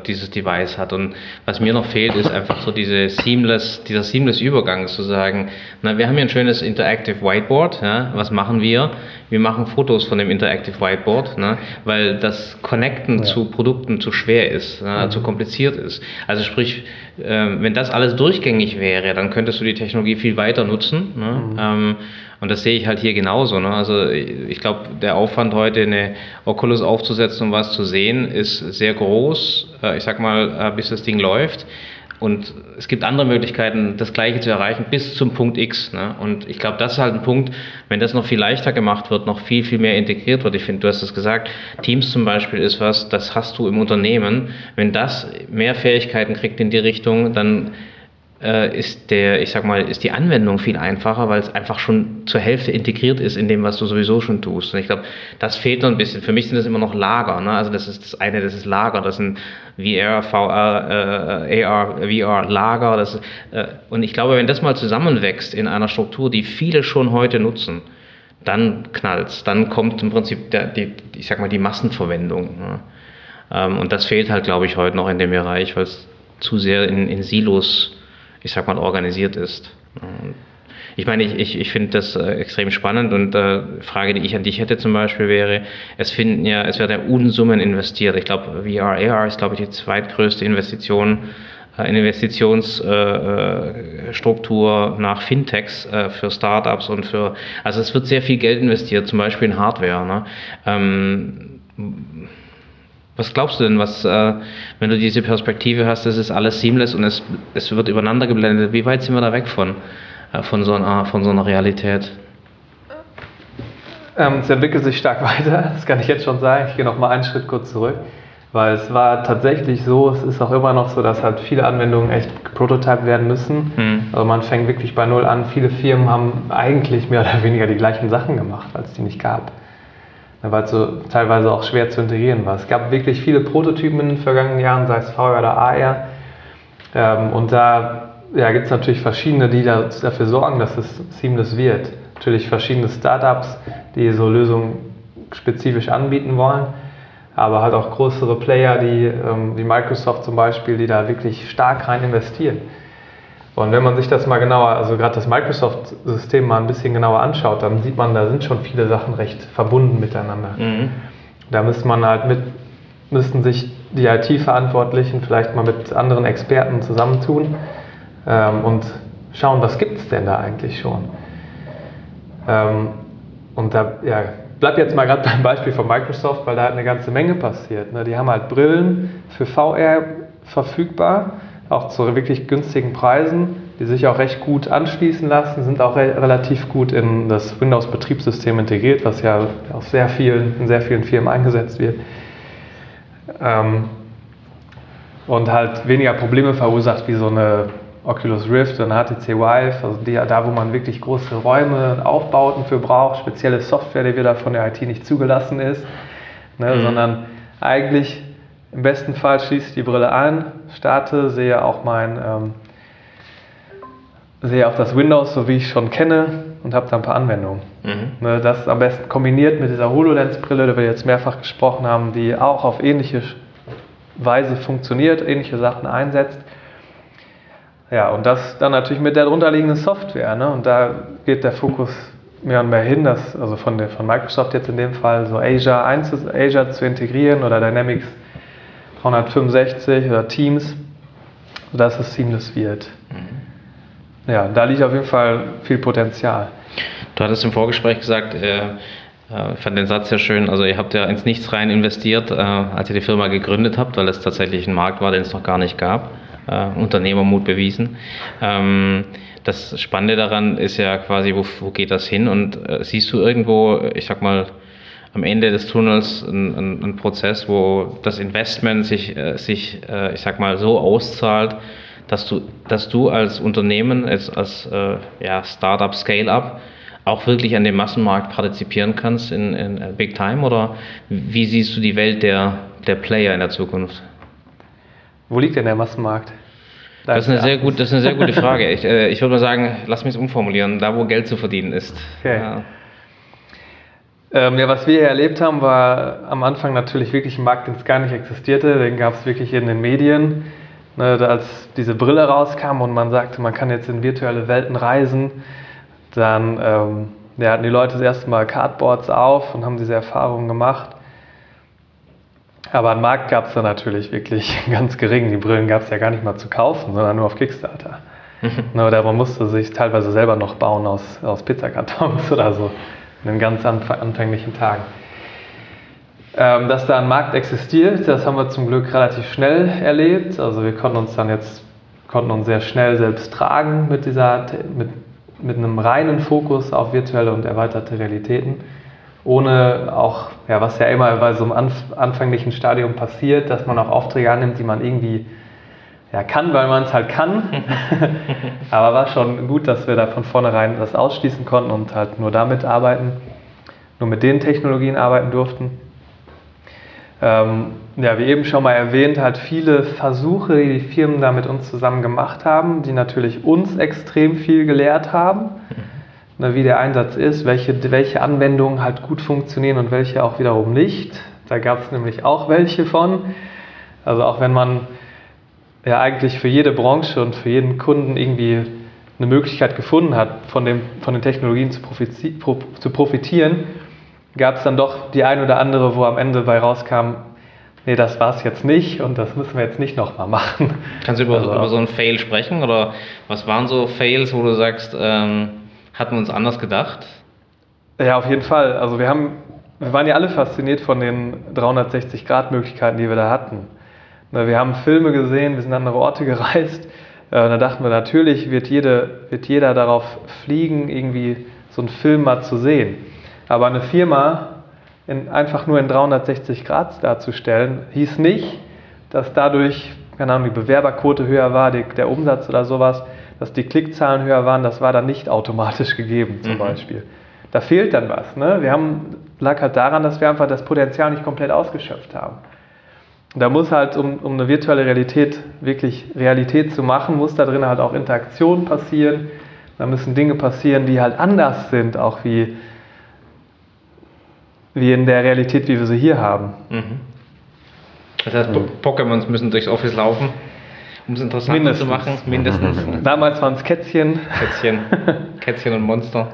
äh, dieses Device hat. Und was mir noch fehlt, ist einfach so diese seamless, dieser seamless Übergang zu sagen, na, wir haben hier ein schönes Interactive Whiteboard, ja, was machen wir? Wir machen Fotos von dem Interactive Whiteboard, ne, weil das Connecten ja. zu Produkten zu schwer ist, ne, mhm. zu kompliziert ist. Also sprich, äh, wenn das alles durchgängig wäre, dann könntest du die Technologie viel weiter nutzen. Ne? Mhm. Ähm, und das sehe ich halt hier genauso. Ne? Also ich glaube, der Aufwand heute eine Oculus aufzusetzen, um was zu sehen, ist sehr groß. Äh, ich sag mal, äh, bis das Ding läuft. Und es gibt andere Möglichkeiten, das Gleiche zu erreichen bis zum Punkt X. Ne? Und ich glaube, das ist halt ein Punkt, wenn das noch viel leichter gemacht wird, noch viel, viel mehr integriert wird. Ich finde, du hast es gesagt, Teams zum Beispiel ist was, das hast du im Unternehmen. Wenn das mehr Fähigkeiten kriegt in die Richtung, dann äh, ist der, ich sag mal, ist die Anwendung viel einfacher, weil es einfach schon zur Hälfte integriert ist in dem, was du sowieso schon tust. Und ich glaube, das fehlt noch ein bisschen. Für mich sind das immer noch Lager. Ne? Also das ist das eine, das ist Lager, das sind VR, VR, äh, AR, VR, Lager. Das, äh, und ich glaube, wenn das mal zusammenwächst in einer Struktur, die viele schon heute nutzen, dann knallt's. Dann kommt im Prinzip der, die, ich sag mal, die Massenverwendung. Ne? Ähm, und das fehlt halt, glaube ich, heute noch in dem Bereich, weil es zu sehr in, in Silos ich sag mal, organisiert ist. Ich meine, ich, ich, ich finde das äh, extrem spannend und äh, Frage, die ich an dich hätte zum Beispiel wäre, es finden ja, es werden ja Unsummen investiert. Ich glaube, VR, AR ist, glaube ich, die zweitgrößte Investition, äh, Investitionsstruktur äh, nach Fintechs für Startups und für, also es wird sehr viel Geld investiert, zum Beispiel in Hardware. Ne? Ähm, was glaubst du denn, was, äh, wenn du diese Perspektive hast, das ist alles seamless und es, es wird übereinander geblendet, wie weit sind wir da weg von, äh, von, so einer, von so einer Realität? Ähm, es entwickelt sich stark weiter, das kann ich jetzt schon sagen. Ich gehe noch mal einen Schritt kurz zurück, weil es war tatsächlich so, es ist auch immer noch so, dass halt viele Anwendungen echt prototyped werden müssen. Hm. Also man fängt wirklich bei Null an. Viele Firmen haben eigentlich mehr oder weniger die gleichen Sachen gemacht, als es die nicht gab weil es so teilweise auch schwer zu integrieren war. Es gab wirklich viele Prototypen in den vergangenen Jahren, sei es VR oder AR. Ähm, und da ja, gibt es natürlich verschiedene, die dafür sorgen, dass es seamless wird. Natürlich verschiedene Startups, die so Lösungen spezifisch anbieten wollen, aber halt auch größere Player, die, ähm, wie Microsoft zum Beispiel, die da wirklich stark rein investieren. Und wenn man sich das mal genauer, also gerade das Microsoft-System mal ein bisschen genauer anschaut, dann sieht man, da sind schon viele Sachen recht verbunden miteinander. Mhm. Da müsste man halt mit, müssten sich die IT-Verantwortlichen vielleicht mal mit anderen Experten zusammentun ähm, und schauen, was gibt es denn da eigentlich schon. Ähm, und da ja, bleibt jetzt mal gerade beim Beispiel von Microsoft, weil da halt eine ganze Menge passiert. Ne? Die haben halt Brillen für VR verfügbar auch zu wirklich günstigen Preisen, die sich auch recht gut anschließen lassen, sind auch re relativ gut in das Windows-Betriebssystem integriert, was ja auf sehr vielen, in sehr vielen Firmen eingesetzt wird. Ähm, und halt weniger Probleme verursacht wie so eine Oculus Rift und HTC Vive, also die, da wo man wirklich große Räume, Aufbauten für braucht, spezielle Software, die wieder von der IT nicht zugelassen ist, ne, mhm. sondern eigentlich im besten Fall schließe ich die Brille an, starte, sehe auch mein, ähm, sehe auch das Windows, so wie ich es schon kenne und habe da ein paar Anwendungen. Mhm. Ne, das am besten kombiniert mit dieser HoloLens-Brille, die wir jetzt mehrfach gesprochen haben, die auch auf ähnliche Weise funktioniert, ähnliche Sachen einsetzt. Ja, und das dann natürlich mit der darunterliegenden Software. Ne? Und da geht der Fokus mehr und mehr hin, dass, also von, der, von Microsoft jetzt in dem Fall, so Azure, Azure zu integrieren oder Dynamics 365 oder Teams, sodass es seamless wird. Mhm. Ja, da liegt auf jeden Fall viel Potenzial. Du hattest im Vorgespräch gesagt, äh, äh, ich fand den Satz sehr schön. Also ihr habt ja ins Nichts rein investiert, äh, als ihr die Firma gegründet habt, weil es tatsächlich ein Markt war, den es noch gar nicht gab. äh, Unternehmermut bewiesen. Ähm, das Spannende daran ist ja quasi, wo, geht das hin? Und siehst du irgendwo, ich sag mal, am Ende des Tunnels ein, ein, Prozess, wo das Investment sich, äh, sich äh, ich sag mal, so auszahlt, dass du, dass du als Unternehmen, als, als äh, ja, Startup, Scale-up, auch wirklich an dem Massenmarkt partizipieren kannst in, in Big Time? Oder wie siehst du die Welt der, der Player in der Zukunft? Wo liegt denn der Massenmarkt? Das ist, eine sehr gut, das ist eine sehr gute Frage. Ich, äh, ich würde mal sagen, lass mich es umformulieren, da wo Geld zu verdienen ist. Okay. Ja. Ähm, ja, was wir hier erlebt haben, war am Anfang natürlich wirklich ein Markt, den es gar nicht existierte. Den gab es wirklich in den Medien. Ne, als diese Brille rauskam und man sagte, man kann jetzt in virtuelle Welten reisen, dann ähm, ja, hatten die Leute das erste Mal Cardboards auf und haben diese Erfahrungen gemacht. Aber einen Markt gab es da natürlich wirklich ganz gering. Die Brillen gab es ja gar nicht mal zu kaufen, sondern nur auf Kickstarter. ne, oder man musste sich teilweise selber noch bauen aus, aus Pizzakartons oder so in den ganz anfänglichen Tagen. Ähm, dass da ein Markt existiert, das haben wir zum Glück relativ schnell erlebt. Also wir konnten uns dann jetzt konnten uns sehr schnell selbst tragen mit dieser mit, mit einem reinen Fokus auf virtuelle und erweiterte Realitäten, ohne auch ja was ja immer bei so einem anf anfänglichen Stadium passiert, dass man auch Aufträge annimmt, die man irgendwie ja, kann, weil man es halt kann. Aber war schon gut, dass wir da von vornherein das ausschließen konnten und halt nur damit arbeiten, nur mit den Technologien arbeiten durften. Ähm, ja, wie eben schon mal erwähnt, halt viele Versuche, die die Firmen da mit uns zusammen gemacht haben, die natürlich uns extrem viel gelehrt haben, ne, wie der Einsatz ist, welche, welche Anwendungen halt gut funktionieren und welche auch wiederum nicht. Da gab es nämlich auch welche von. Also auch wenn man ja eigentlich für jede Branche und für jeden Kunden irgendwie eine Möglichkeit gefunden hat, von, dem, von den Technologien zu, zu profitieren, gab es dann doch die ein oder andere, wo am Ende bei rauskam, nee, das war es jetzt nicht und das müssen wir jetzt nicht nochmal machen. Kannst du über, also, über, so einen Fail sprechen oder was waren so Fails, wo du sagst, ähm, hatten wir uns anders gedacht? Ja, auf jeden Fall. Also wir haben, wir waren ja alle fasziniert von den 360-Grad-Möglichkeiten, die wir da hatten. Wir haben Filme gesehen, wir sind an andere Orte gereist. Äh, da dachten wir, natürlich wird, jede, wird jeder darauf fliegen, irgendwie so einen Film mal zu sehen. Aber eine Firma in, einfach nur in 360 Grad darzustellen, hieß nicht, dass dadurch, keine Ahnung, die Bewerberquote höher war, die, der Umsatz oder sowas, dass die Klickzahlen höher waren, das war dann nicht automatisch gegeben zum mhm. Beispiel. Da fehlt dann was. Ne? Wir haben, lag halt daran, dass wir einfach das Potenzial nicht komplett ausgeschöpft haben. Da muss halt, um, um eine virtuelle Realität wirklich Realität zu machen, muss da drin halt auch Interaktion passieren. Da müssen Dinge passieren, die halt anders sind, auch wie, wie in der Realität, wie wir sie hier haben. Mhm. Das heißt, mhm. Pokémons müssen durchs Office laufen, um es interessant Mindestens. zu machen. Mindestens. Damals waren es Kätzchen. Kätzchen. Kätzchen und Monster.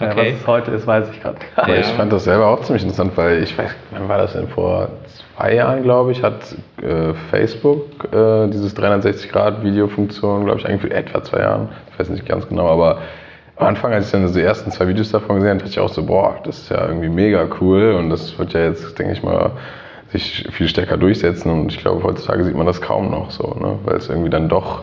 Okay. Ja, was es heute ist, weiß ich gerade gar nicht. Ich fand das selber auch ziemlich interessant, weil ich weiß, wann war das denn? Vor zwei Jahren, glaube ich, hat äh, Facebook äh, dieses 360-Grad-Videofunktion, glaube ich, eigentlich für etwa zwei Jahren. Ich weiß nicht ganz genau, aber am Anfang, als ich dann die ersten zwei Videos davon gesehen habe, dachte ich auch so, boah, das ist ja irgendwie mega cool und das wird ja jetzt, denke ich mal, sich viel stärker durchsetzen und ich glaube, heutzutage sieht man das kaum noch so, ne? weil es irgendwie dann doch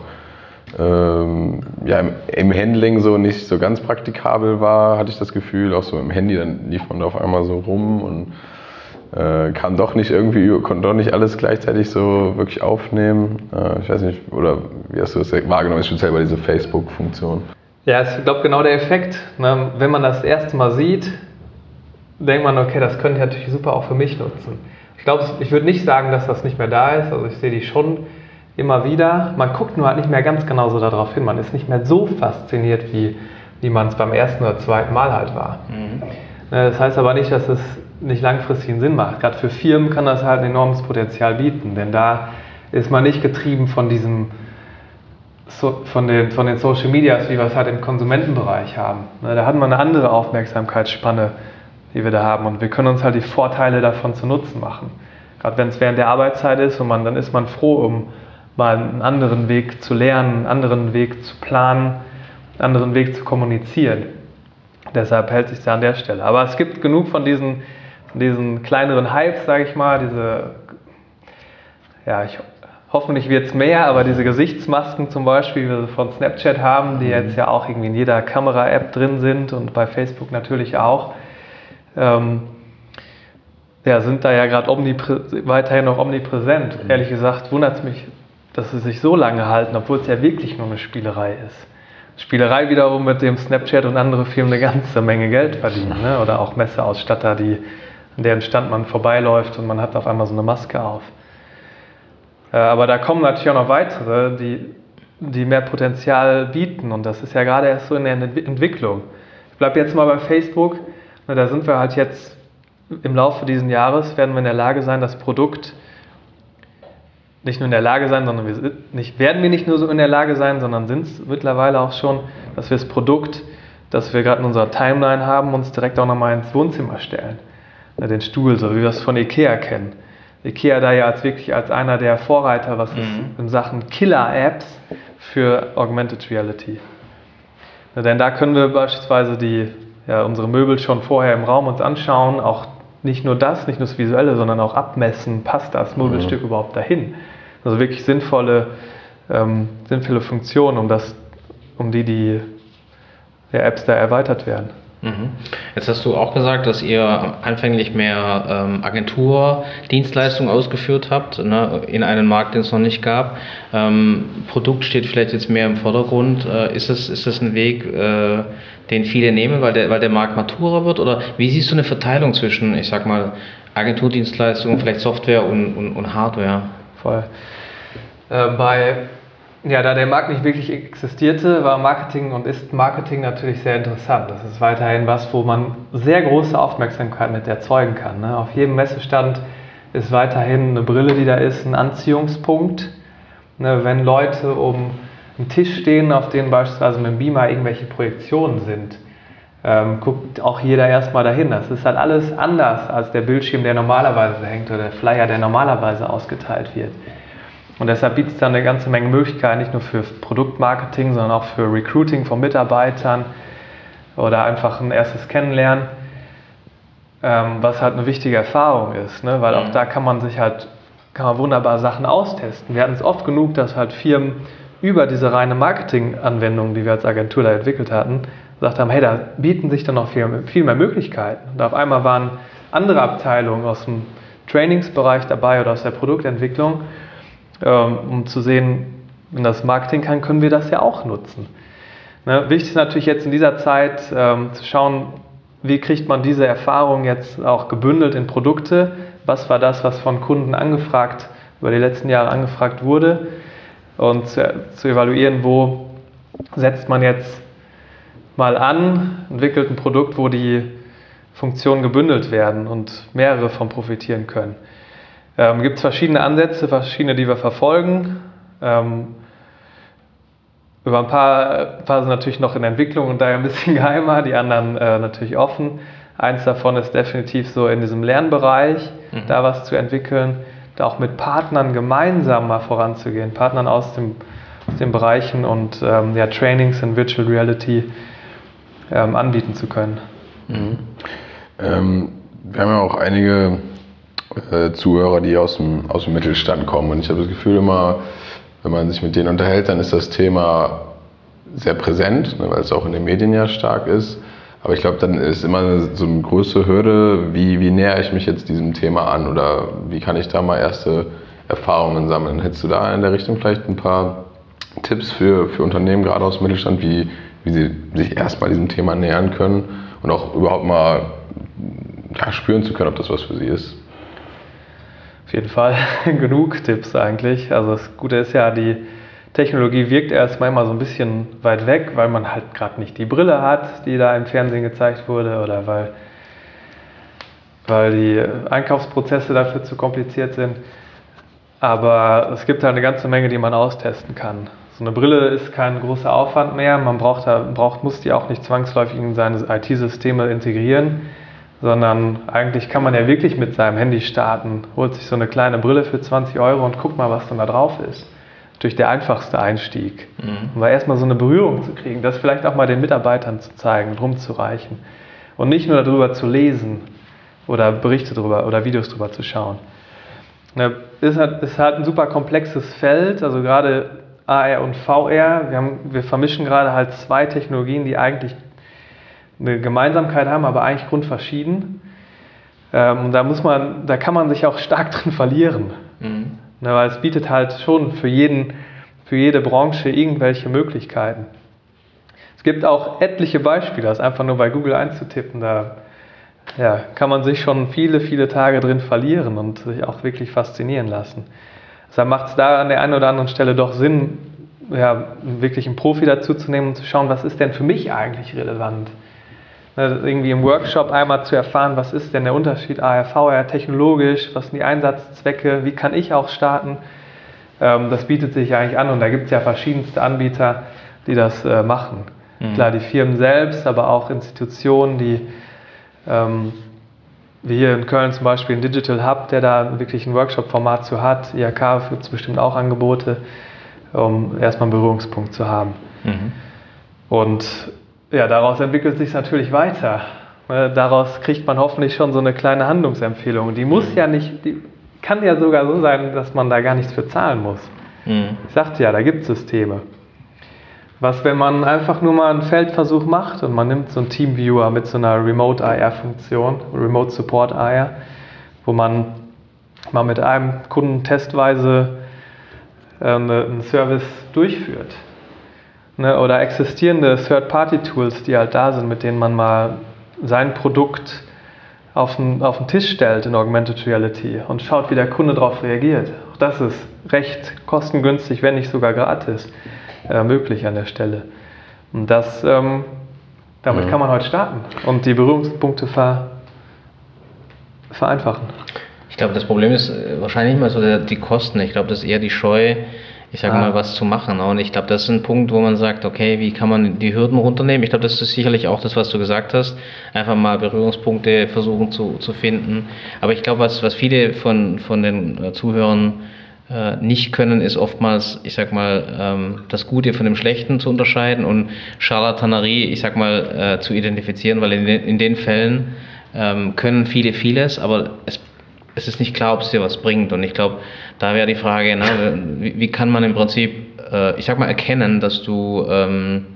ähm, ja, im, im, Handling so nicht so ganz praktikabel war, hatte ich das Gefühl. Auch so im Handy, dann lief man da auf einmal so rum und äh, kann doch nicht irgendwie, konnte doch nicht alles gleichzeitig so wirklich aufnehmen. Äh, ich weiß nicht, oder wie hast du das wahrgenommen, speziell bei dieser Facebook-Funktion? Ja, ich glaube genau der Effekt. Ne? Wenn man das erste Mal sieht, denkt man, okay, das könnte ich natürlich super auch für mich nutzen. Ich glaube, ich würde nicht sagen, dass das nicht mehr da ist. Also ich sehe die schon immer wieder. Man guckt nur halt nicht mehr ganz genau so darauf hin. Man ist nicht mehr so fasziniert, wie, wie man es beim ersten oder zweiten Mal halt war. Mhm. Ne, das heißt aber nicht, dass es nicht langfristig einen Sinn macht. Gerade für Firmen kann das halt ein enormes Potenzial bieten, denn da ist man nicht getrieben von diesem so, von, den, von den Social Medias, wie wir es halt im Konsumentenbereich haben. Ne, da hat man eine andere Aufmerksamkeitsspanne, die wir da haben und wir können uns halt die Vorteile davon zu Nutzen machen. Gerade wenn es während der Arbeitszeit ist und man, dann ist man froh um mal einen anderen Weg zu lernen, einen anderen Weg zu planen, einen anderen Weg zu kommunizieren. Deshalb hält sich da an der Stelle. Aber es gibt genug von diesen, von diesen kleineren Hypes, sage ich mal, diese, ja, ich Hoffentlich wird es mehr, aber diese Gesichtsmasken zum Beispiel, wie wir sie von Snapchat haben, die jetzt ja auch irgendwie in jeder Kamera-App drin sind und bei Facebook natürlich auch, ähm, ja, sind da ja gerade weiterhin noch omnipräsent. Mhm. Ehrlich gesagt wundert es mich, dass sie sich so lange halten, obwohl es ja wirklich nur eine Spielerei ist. Spielerei wiederum, mit dem Snapchat und andere Firmen eine ganze Menge Geld verdienen. Ne? Oder auch Messeausstatter, die, an deren Stand man vorbeiläuft und man hat auf einmal so eine Maske auf. Äh, aber da kommen natürlich auch noch weitere, die, die mehr Potenzial bieten. Und das ist ja gerade erst so in der Entwicklung. Ich bleibe jetzt mal bei Facebook. Da sind wir halt jetzt im Laufe dieses Jahres, werden wir in der Lage sein, das Produkt nicht nur in der Lage sein, sondern wir nicht, werden wir nicht nur so in der Lage sein, sondern sind es mittlerweile auch schon, dass wir das Produkt, das wir gerade in unserer Timeline haben, uns direkt auch nochmal ins Wohnzimmer stellen. Den Stuhl, so wie wir es von Ikea kennen. Ikea da ja als wirklich als einer der Vorreiter, was mhm. ist in Sachen Killer-Apps für Augmented Reality. Denn da können wir beispielsweise die, ja, unsere Möbel schon vorher im Raum uns anschauen, auch nicht nur das, nicht nur das Visuelle, sondern auch abmessen, passt das Möbelstück mhm. überhaupt dahin? Also wirklich sinnvolle, ähm, sinnvolle Funktionen, um, das, um die die ja, Apps da erweitert werden. Mhm. Jetzt hast du auch gesagt, dass ihr anfänglich mehr ähm, Agenturdienstleistungen ausgeführt habt, ne, in einem Markt, den es noch nicht gab. Ähm, Produkt steht vielleicht jetzt mehr im Vordergrund. Äh, ist, das, ist das ein Weg, äh, den viele nehmen, weil der, weil der Markt maturer wird? Oder wie siehst du eine Verteilung zwischen, ich sag mal, Agenturdienstleistungen, vielleicht Software und, und, und Hardware? Voll. Äh, bei ja, da der Markt nicht wirklich existierte, war Marketing und ist Marketing natürlich sehr interessant. Das ist weiterhin was, wo man sehr große Aufmerksamkeit mit erzeugen kann. Ne? Auf jedem Messestand ist weiterhin eine Brille, die da ist, ein Anziehungspunkt. Ne? Wenn Leute um einen Tisch stehen, auf dem beispielsweise mit dem Beamer irgendwelche Projektionen sind, ähm, guckt auch jeder erstmal dahin. Das ist halt alles anders als der Bildschirm, der normalerweise hängt oder der Flyer, der normalerweise ausgeteilt wird. Und deshalb bietet es dann eine ganze Menge Möglichkeiten, nicht nur für Produktmarketing, sondern auch für Recruiting von Mitarbeitern oder einfach ein erstes Kennenlernen, ähm, was halt eine wichtige Erfahrung ist, ne? weil mhm. auch da kann man sich halt kann man wunderbar Sachen austesten. Wir hatten es oft genug, dass halt Firmen über diese reine Marketing-Anwendung, die wir als Agentur da entwickelt hatten, gesagt haben, hey, da bieten sich dann noch viel, viel mehr Möglichkeiten. Und auf einmal waren andere Abteilungen aus dem Trainingsbereich dabei oder aus der Produktentwicklung ähm, um zu sehen, wenn das Marketing kann, können wir das ja auch nutzen. Ne? Wichtig ist natürlich jetzt in dieser Zeit ähm, zu schauen, wie kriegt man diese Erfahrung jetzt auch gebündelt in Produkte? Was war das, was von Kunden angefragt, über die letzten Jahre angefragt wurde? Und zu, zu evaluieren, wo setzt man jetzt mal an, entwickelt ein Produkt, wo die Funktionen gebündelt werden und mehrere von profitieren können. Ähm, Gibt es verschiedene Ansätze, verschiedene, die wir verfolgen. Ähm, über ein paar, paar sind natürlich noch in Entwicklung und daher ein bisschen geheimer, die anderen äh, natürlich offen. Eins davon ist definitiv so in diesem Lernbereich, mhm. da was zu entwickeln, da auch mit Partnern gemeinsam mal voranzugehen, Partnern aus, dem, aus den Bereichen und ähm, ja, Trainings in Virtual Reality ähm, anbieten zu können. Mhm. Ähm, wir haben ja auch einige äh, Zuhörer, die aus dem, aus dem Mittelstand kommen. Und ich habe das Gefühl immer, wenn man sich mit denen unterhält, dann ist das Thema sehr präsent, ne, weil es auch in den Medien ja stark ist. Aber ich glaube, dann ist immer so eine große Hürde, wie, wie nähere ich mich jetzt diesem Thema an oder wie kann ich da mal erste Erfahrungen sammeln. Hättest du da in der Richtung vielleicht ein paar Tipps für, für Unternehmen, gerade aus dem Mittelstand, wie, wie sie sich erstmal diesem Thema nähern können und auch überhaupt mal ja, spüren zu können, ob das was für sie ist? Auf jeden Fall genug Tipps eigentlich. Also das Gute ist ja, die Technologie wirkt erstmal immer so ein bisschen weit weg, weil man halt gerade nicht die Brille hat, die da im Fernsehen gezeigt wurde oder weil, weil die Einkaufsprozesse dafür zu kompliziert sind. Aber es gibt halt eine ganze Menge, die man austesten kann. So eine Brille ist kein großer Aufwand mehr. Man braucht, braucht muss die auch nicht zwangsläufig in seine IT-Systeme integrieren sondern eigentlich kann man ja wirklich mit seinem Handy starten, holt sich so eine kleine Brille für 20 Euro und guckt mal, was dann da drauf ist. Durch der einfachste Einstieg. Mhm. Um erstmal so eine Berührung zu kriegen, das vielleicht auch mal den Mitarbeitern zu zeigen, rumzureichen. Und nicht nur darüber zu lesen oder Berichte darüber oder Videos darüber zu schauen. Ne, ist, halt, ist halt ein super komplexes Feld, also gerade AR und VR. Wir, haben, wir vermischen gerade halt zwei Technologien, die eigentlich eine Gemeinsamkeit haben, aber eigentlich grundverschieden. Ähm, und da muss man, da kann man sich auch stark drin verlieren. Mhm. Ne, weil es bietet halt schon für jeden, für jede Branche irgendwelche Möglichkeiten. Es gibt auch etliche Beispiele, das einfach nur bei Google einzutippen, da ja, kann man sich schon viele, viele Tage drin verlieren und sich auch wirklich faszinieren lassen. Deshalb macht es da an der einen oder anderen Stelle doch Sinn, ja, wirklich einen Profi dazu zu nehmen und zu schauen, was ist denn für mich eigentlich relevant. Ne, irgendwie im Workshop einmal zu erfahren, was ist denn der Unterschied ARV, VR technologisch, was sind die Einsatzzwecke, wie kann ich auch starten. Ähm, das bietet sich eigentlich an und da gibt es ja verschiedenste Anbieter, die das äh, machen. Mhm. Klar, die Firmen selbst, aber auch Institutionen, die ähm, wie hier in Köln zum Beispiel ein Digital Hub, der da wirklich ein Workshop-Format zu hat. IHK gibt es bestimmt auch Angebote, um erstmal einen Berührungspunkt zu haben. Mhm. Und ja, daraus entwickelt sich es natürlich weiter. Ne, daraus kriegt man hoffentlich schon so eine kleine Handlungsempfehlung. Die muss mhm. ja nicht, die kann ja sogar so sein, dass man da gar nichts für zahlen muss. Mhm. Ich sagte ja, da gibt es Systeme. Was, wenn man einfach nur mal einen Feldversuch macht und man nimmt so einen Teamviewer mit so einer Remote IR-Funktion, Remote Support IR, wo man mal mit einem Kunden testweise äh, einen Service durchführt. Ne? Oder existierende Third-Party-Tools, die halt da sind, mit denen man mal sein Produkt auf den, auf den Tisch stellt in Augmented Reality und schaut, wie der Kunde darauf reagiert. Auch das ist recht kostengünstig, wenn nicht sogar gratis äh, möglich an der Stelle. Und das, ähm, damit mhm. kann man heute starten und die Berührungspunkte ver, vereinfachen. Ich glaube, das Problem ist äh, wahrscheinlich nicht mal so der, die Kosten. Ich glaube, das ist eher die Scheu, ich sage ah. mal, was zu machen. Und ich glaube, das ist ein Punkt, wo man sagt, okay, wie kann man die Hürden runternehmen? Ich glaube, das ist sicherlich auch das, was du gesagt hast. Einfach mal Berührungspunkte versuchen zu, zu finden. Aber ich glaube, was, was viele von, von den äh, Zuhörern äh, nicht können, ist oftmals, ich sag mal, ähm, das Gute von dem Schlechten zu unterscheiden und Charlatanerie, ich sag mal, äh, zu identifizieren, weil in den, in den Fällen ähm, können viele vieles, aber es, es ist nicht klar, ob es dir was bringt. Und ich glaube, da wäre die Frage, na, wie, wie, kann man im Prinzip, äh, ich sag mal, erkennen, dass du ähm,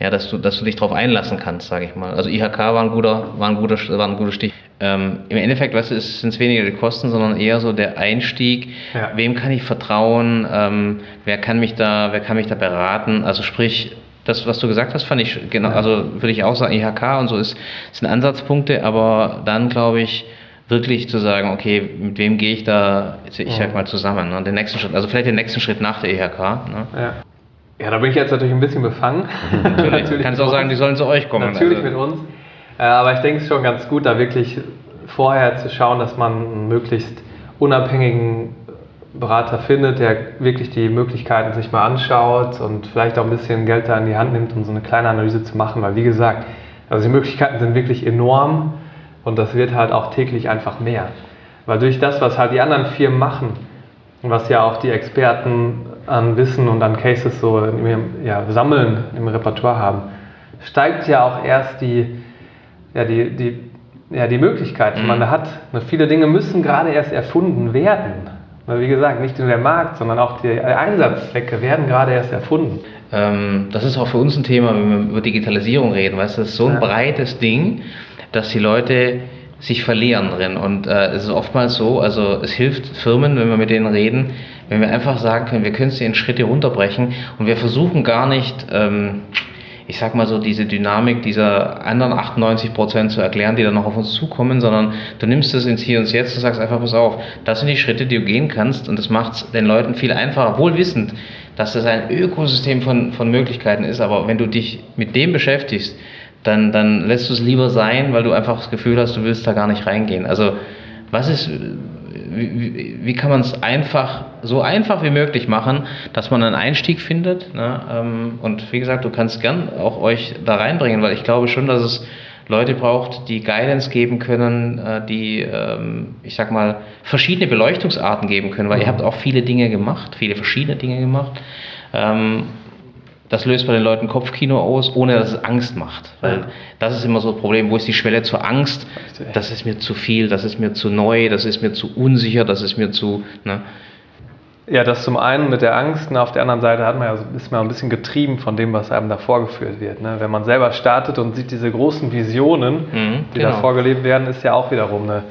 ja, dass du, dass du dich darauf einlassen kannst, sage ich mal. Also IHK war ein guter, war ein guter, war ein guter Stich. Ähm, Im Endeffekt, weißt du, sind es weniger die Kosten, sondern eher so der Einstieg. Ja. Wem kann ich vertrauen? Ähm, wer kann mich da, wer kann mich da beraten? Also sprich, das, was du gesagt hast, fand ich genau, ja. also würde ich auch sagen, IHK und so ist, sind Ansatzpunkte, aber dann glaube ich, wirklich zu sagen, okay, mit wem gehe ich da, ich sag mal, zusammen, ne? den nächsten Schritt, also vielleicht den nächsten Schritt nach der IHK. Ne? Ja. Ja, da bin ich jetzt natürlich ein bisschen befangen. natürlich. natürlich Kannst auch sagen, die sollen zu euch kommen. Natürlich also. mit uns. Äh, aber ich denke es ist schon ganz gut, da wirklich vorher zu schauen, dass man einen möglichst unabhängigen Berater findet, der wirklich die Möglichkeiten sich mal anschaut und vielleicht auch ein bisschen Geld da in die Hand nimmt, um so eine kleine Analyse zu machen. Weil wie gesagt, also die Möglichkeiten sind wirklich enorm und das wird halt auch täglich einfach mehr. Weil durch das, was halt die anderen Firmen machen, was ja auch die Experten an Wissen und an Cases so ja, sammeln im Repertoire haben, steigt ja auch erst die, ja, die, die, ja, die Möglichkeit, die man da mhm. hat. Viele Dinge müssen gerade erst erfunden werden. Wie gesagt, nicht nur der Markt, sondern auch die Einsatzzwecke werden gerade erst erfunden. Ähm, das ist auch für uns ein Thema, wenn wir über Digitalisierung reden. Weißt das ist so ein ja. breites Ding, dass die Leute sich verlieren drin. Und äh, es ist oftmals so, also es hilft Firmen, wenn wir mit denen reden, wenn wir einfach sagen können, wir können es in Schritte runterbrechen und wir versuchen gar nicht, ähm, ich sag mal so, diese Dynamik dieser anderen 98 Prozent zu erklären, die dann noch auf uns zukommen, sondern du nimmst es ins Hier und Jetzt und sagst einfach, pass auf, das sind die Schritte, die du gehen kannst und das macht es den Leuten viel einfacher, wohl wissend, dass das ein Ökosystem von, von Möglichkeiten ist, aber wenn du dich mit dem beschäftigst, dann, dann lässt du es lieber sein, weil du einfach das Gefühl hast, du willst da gar nicht reingehen. Also was ist, wie, wie kann man es einfach, so einfach wie möglich machen, dass man einen Einstieg findet. Ne? Ähm, und wie gesagt, du kannst gern auch euch da reinbringen, weil ich glaube schon, dass es Leute braucht, die Guidance geben können, äh, die, ähm, ich sag mal, verschiedene Beleuchtungsarten geben können, weil ihr habt auch viele Dinge gemacht, viele verschiedene Dinge gemacht. Das löst bei den Leuten Kopfkino aus, ohne dass es Angst macht. Weil ja. das ist immer so ein Problem, wo ist die Schwelle zur Angst? Das ist mir zu viel, das ist mir zu neu, das ist mir zu unsicher, das ist mir zu. Ne? Ja, das zum einen mit der Angst und auf der anderen Seite hat man ja, ist man ein bisschen getrieben von dem, was einem da vorgeführt wird. Ne? Wenn man selber startet und sieht diese großen Visionen, mhm, die genau. da vorgelebt werden, ist ja auch wiederum eine,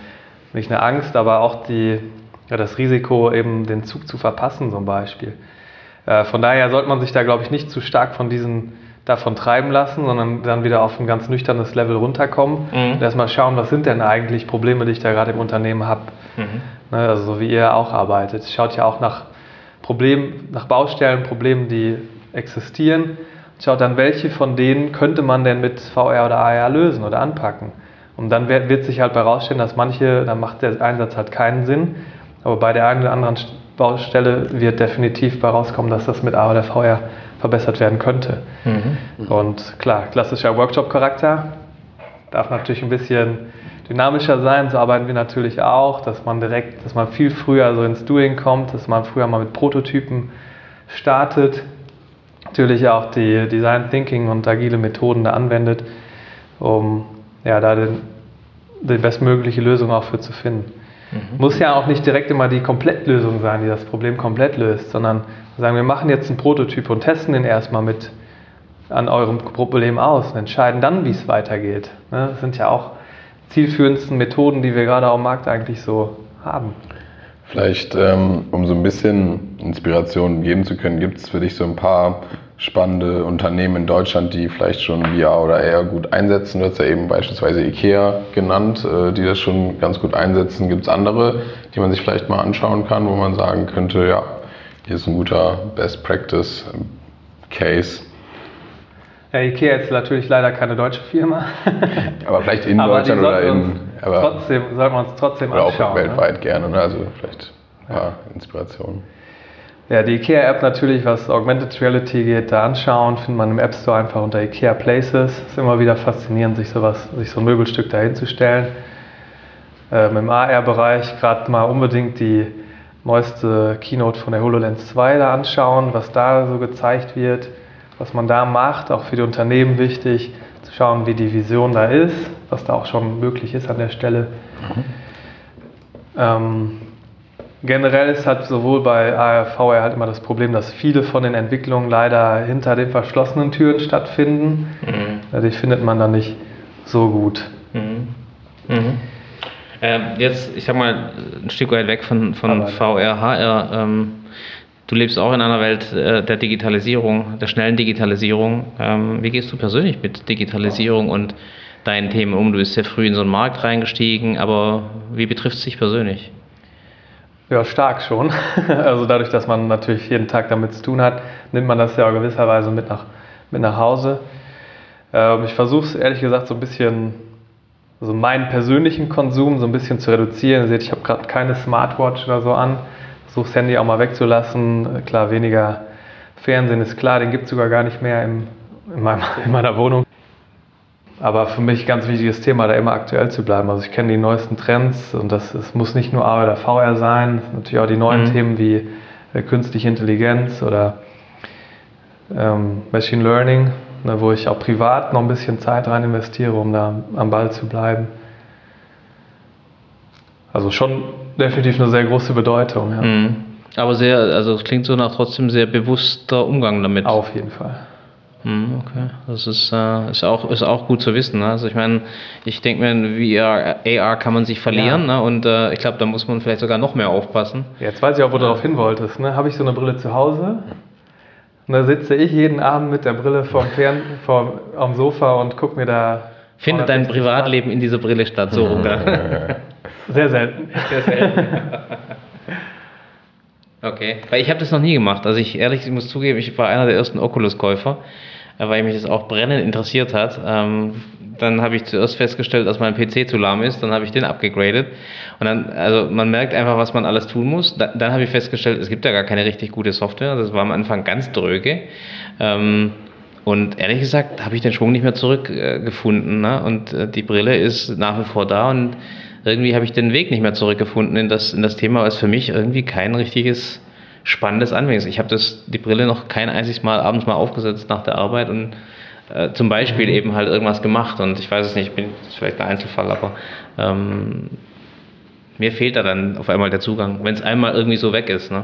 nicht eine Angst, aber auch die, ja, das Risiko, eben den Zug zu verpassen zum Beispiel. Äh, von daher sollte man sich da, glaube ich, nicht zu stark von diesen davon treiben lassen, sondern dann wieder auf ein ganz nüchternes Level runterkommen mhm. und erstmal schauen, was sind denn eigentlich Probleme, die ich da gerade im Unternehmen habe. Mhm. Ne, also so wie ihr auch arbeitet. Schaut ja auch nach Problemen, nach Baustellen, Problemen, die existieren. Schaut dann, welche von denen könnte man denn mit VR oder AR lösen oder anpacken. Und dann wird, wird sich halt herausstellen, dass manche, dann macht der Einsatz halt keinen Sinn, aber bei der einen oder anderen Baustelle wird definitiv bei rauskommen, dass das mit A oder VR verbessert werden könnte. Mhm. Und klar, klassischer Workshop-Charakter darf natürlich ein bisschen dynamischer sein. So arbeiten wir natürlich auch, dass man direkt, dass man viel früher so ins Doing kommt, dass man früher mal mit Prototypen startet. Natürlich auch die Design Thinking und agile Methoden da anwendet, um ja, da den, die bestmögliche Lösung auch für zu finden. Mhm. Muss ja auch nicht direkt immer die Komplettlösung sein, die das Problem komplett löst, sondern sagen, wir machen jetzt einen Prototyp und testen den erstmal mit an eurem Problem aus und entscheiden dann, wie es weitergeht. Ne, das sind ja auch zielführendsten Methoden, die wir gerade am Markt eigentlich so haben. Vielleicht, ähm, um so ein bisschen Inspiration geben zu können, gibt es für dich so ein paar spannende Unternehmen in Deutschland, die vielleicht schon VR oder AR gut einsetzen. Du hast ja eben beispielsweise IKEA genannt, äh, die das schon ganz gut einsetzen. Gibt es andere, die man sich vielleicht mal anschauen kann, wo man sagen könnte, ja, hier ist ein guter Best Practice Case. Ja, IKEA ist natürlich leider keine deutsche Firma. aber vielleicht in Deutschland oder in. Aber trotzdem, sollten wir uns trotzdem oder anschauen. Auch weltweit ne? gerne, ne? also vielleicht ein paar ja. Inspirationen. Ja, die IKEA-App natürlich, was Augmented Reality geht, da anschauen, findet man im App Store einfach unter IKEA Places. Ist immer wieder faszinierend, sich, sowas, sich so ein Möbelstück dahinzustellen. Ähm, Im AR-Bereich gerade mal unbedingt die neueste Keynote von der HoloLens 2 da anschauen, was da so gezeigt wird, was man da macht, auch für die Unternehmen wichtig, zu schauen, wie die Vision da ist, was da auch schon möglich ist an der Stelle. Mhm. Ähm, Generell ist halt sowohl bei ARV halt immer das Problem, dass viele von den Entwicklungen leider hinter den verschlossenen Türen stattfinden. Mhm. Die findet man dann nicht so gut. Mhm. Mhm. Ähm, jetzt, ich sag mal, ein Stück weit weg von, von VR, HR. Ähm, du lebst auch in einer Welt äh, der Digitalisierung, der schnellen Digitalisierung. Ähm, wie gehst du persönlich mit Digitalisierung und deinen Themen um? Du bist sehr früh in so einen Markt reingestiegen, aber wie betrifft es dich persönlich? Ja, stark schon. Also dadurch, dass man natürlich jeden Tag damit zu tun hat, nimmt man das ja gewisserweise mit nach, mit nach Hause. Ähm, ich versuche es ehrlich gesagt so ein bisschen, also meinen persönlichen Konsum so ein bisschen zu reduzieren. Ihr seht, ich habe gerade keine Smartwatch oder so an. Versuche das Handy auch mal wegzulassen. Klar, weniger Fernsehen ist klar, den gibt es sogar gar nicht mehr in, in, meinem, in meiner Wohnung. Aber für mich ganz wichtiges Thema, da immer aktuell zu bleiben. Also ich kenne die neuesten Trends und das, das muss nicht nur A oder VR sein, natürlich auch die neuen mhm. Themen wie äh, künstliche Intelligenz oder ähm, Machine Learning, ne, wo ich auch privat noch ein bisschen Zeit rein investiere, um da am Ball zu bleiben. Also schon definitiv eine sehr große Bedeutung. Ja. Mhm. Aber sehr, also es klingt so nach trotzdem sehr bewusster Umgang damit. Auf jeden Fall. Hm, okay, das ist, äh, ist, auch, ist auch gut zu wissen. Ne? Also ich meine, ich denke mir, VR, AR kann man sich verlieren ja. ne? und äh, ich glaube, da muss man vielleicht sogar noch mehr aufpassen. Jetzt weiß ich auch, wo du darauf hin wolltest. Ne? Habe ich so eine Brille zu Hause und da sitze ich jeden Abend mit der Brille vorm Fern vorm, am Sofa und gucke mir da... Findet dein Privatleben in dieser Brille statt, so rum. Sehr selten. Sehr selten. Okay, weil ich habe das noch nie gemacht. Also ich ehrlich ich muss zugeben, ich war einer der ersten Oculus-Käufer. Äh, weil mich das auch brennend interessiert hat. Ähm, dann habe ich zuerst festgestellt, dass mein PC zu lahm ist, dann habe ich den abgegradet. Und dann, also man merkt einfach, was man alles tun muss. Da, dann habe ich festgestellt, es gibt ja gar keine richtig gute Software. Das war am Anfang ganz dröge. Ähm, und ehrlich gesagt habe ich den Schwung nicht mehr zurückgefunden. Ne? Und äh, die Brille ist nach wie vor da und irgendwie habe ich den Weg nicht mehr zurückgefunden in das, in das Thema, es für mich irgendwie kein richtiges spannendes Anwendungs. Ich habe die Brille noch kein einziges Mal abends mal aufgesetzt nach der Arbeit und äh, zum Beispiel mhm. eben halt irgendwas gemacht und ich weiß es nicht, ich bin vielleicht ein Einzelfall, aber ähm, mir fehlt da dann auf einmal der Zugang, wenn es einmal irgendwie so weg ist. Ne?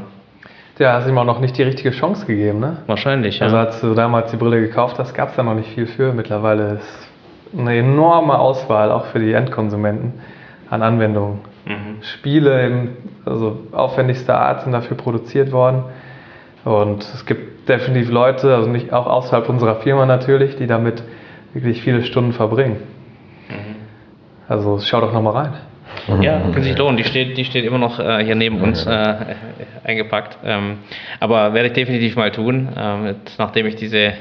Ja, hast ihm auch noch nicht die richtige Chance gegeben, ne? Wahrscheinlich, ja. Also als du damals die Brille gekauft hast, gab es da noch nicht viel für. Mittlerweile ist eine enorme Auswahl, auch für die Endkonsumenten, an Anwendungen. Mhm. Spiele, in, also aufwendigster Art sind dafür produziert worden. Und es gibt definitiv Leute, also nicht auch außerhalb unserer Firma natürlich, die damit wirklich viele Stunden verbringen. Mhm. Also schau doch nochmal rein. Ja, kann sich lohnen. Die steht, die steht immer noch äh, hier neben uns äh, eingepackt. Ähm, aber werde ich definitiv mal tun, äh, nachdem ich diese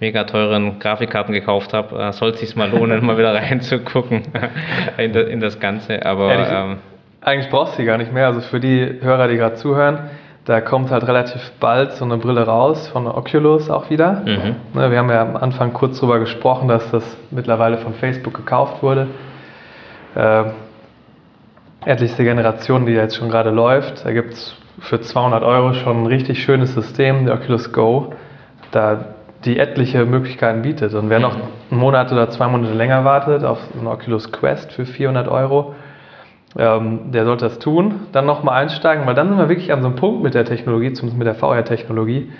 mega teuren Grafikkarten gekauft habe, äh, soll es sich mal lohnen, mal wieder reinzugucken in, das, in das Ganze. Aber Ehrlich, ähm, eigentlich brauchst du sie gar nicht mehr. Also für die Hörer, die gerade zuhören, da kommt halt relativ bald so eine Brille raus von Oculus auch wieder. Mhm. Ne, wir haben ja am Anfang kurz darüber gesprochen, dass das mittlerweile von Facebook gekauft wurde. Äh, etlichste Generation, die jetzt schon gerade läuft. Da gibt es für 200 Euro schon ein richtig schönes System, der Oculus Go, da die etliche Möglichkeiten bietet. Und wer noch einen Monat oder zwei Monate länger wartet auf so eine Oculus Quest für 400 Euro, ähm, der sollte das tun, dann nochmal einsteigen, weil dann sind wir wirklich an so einem Punkt mit der Technologie, zumindest mit der VR-Technologie,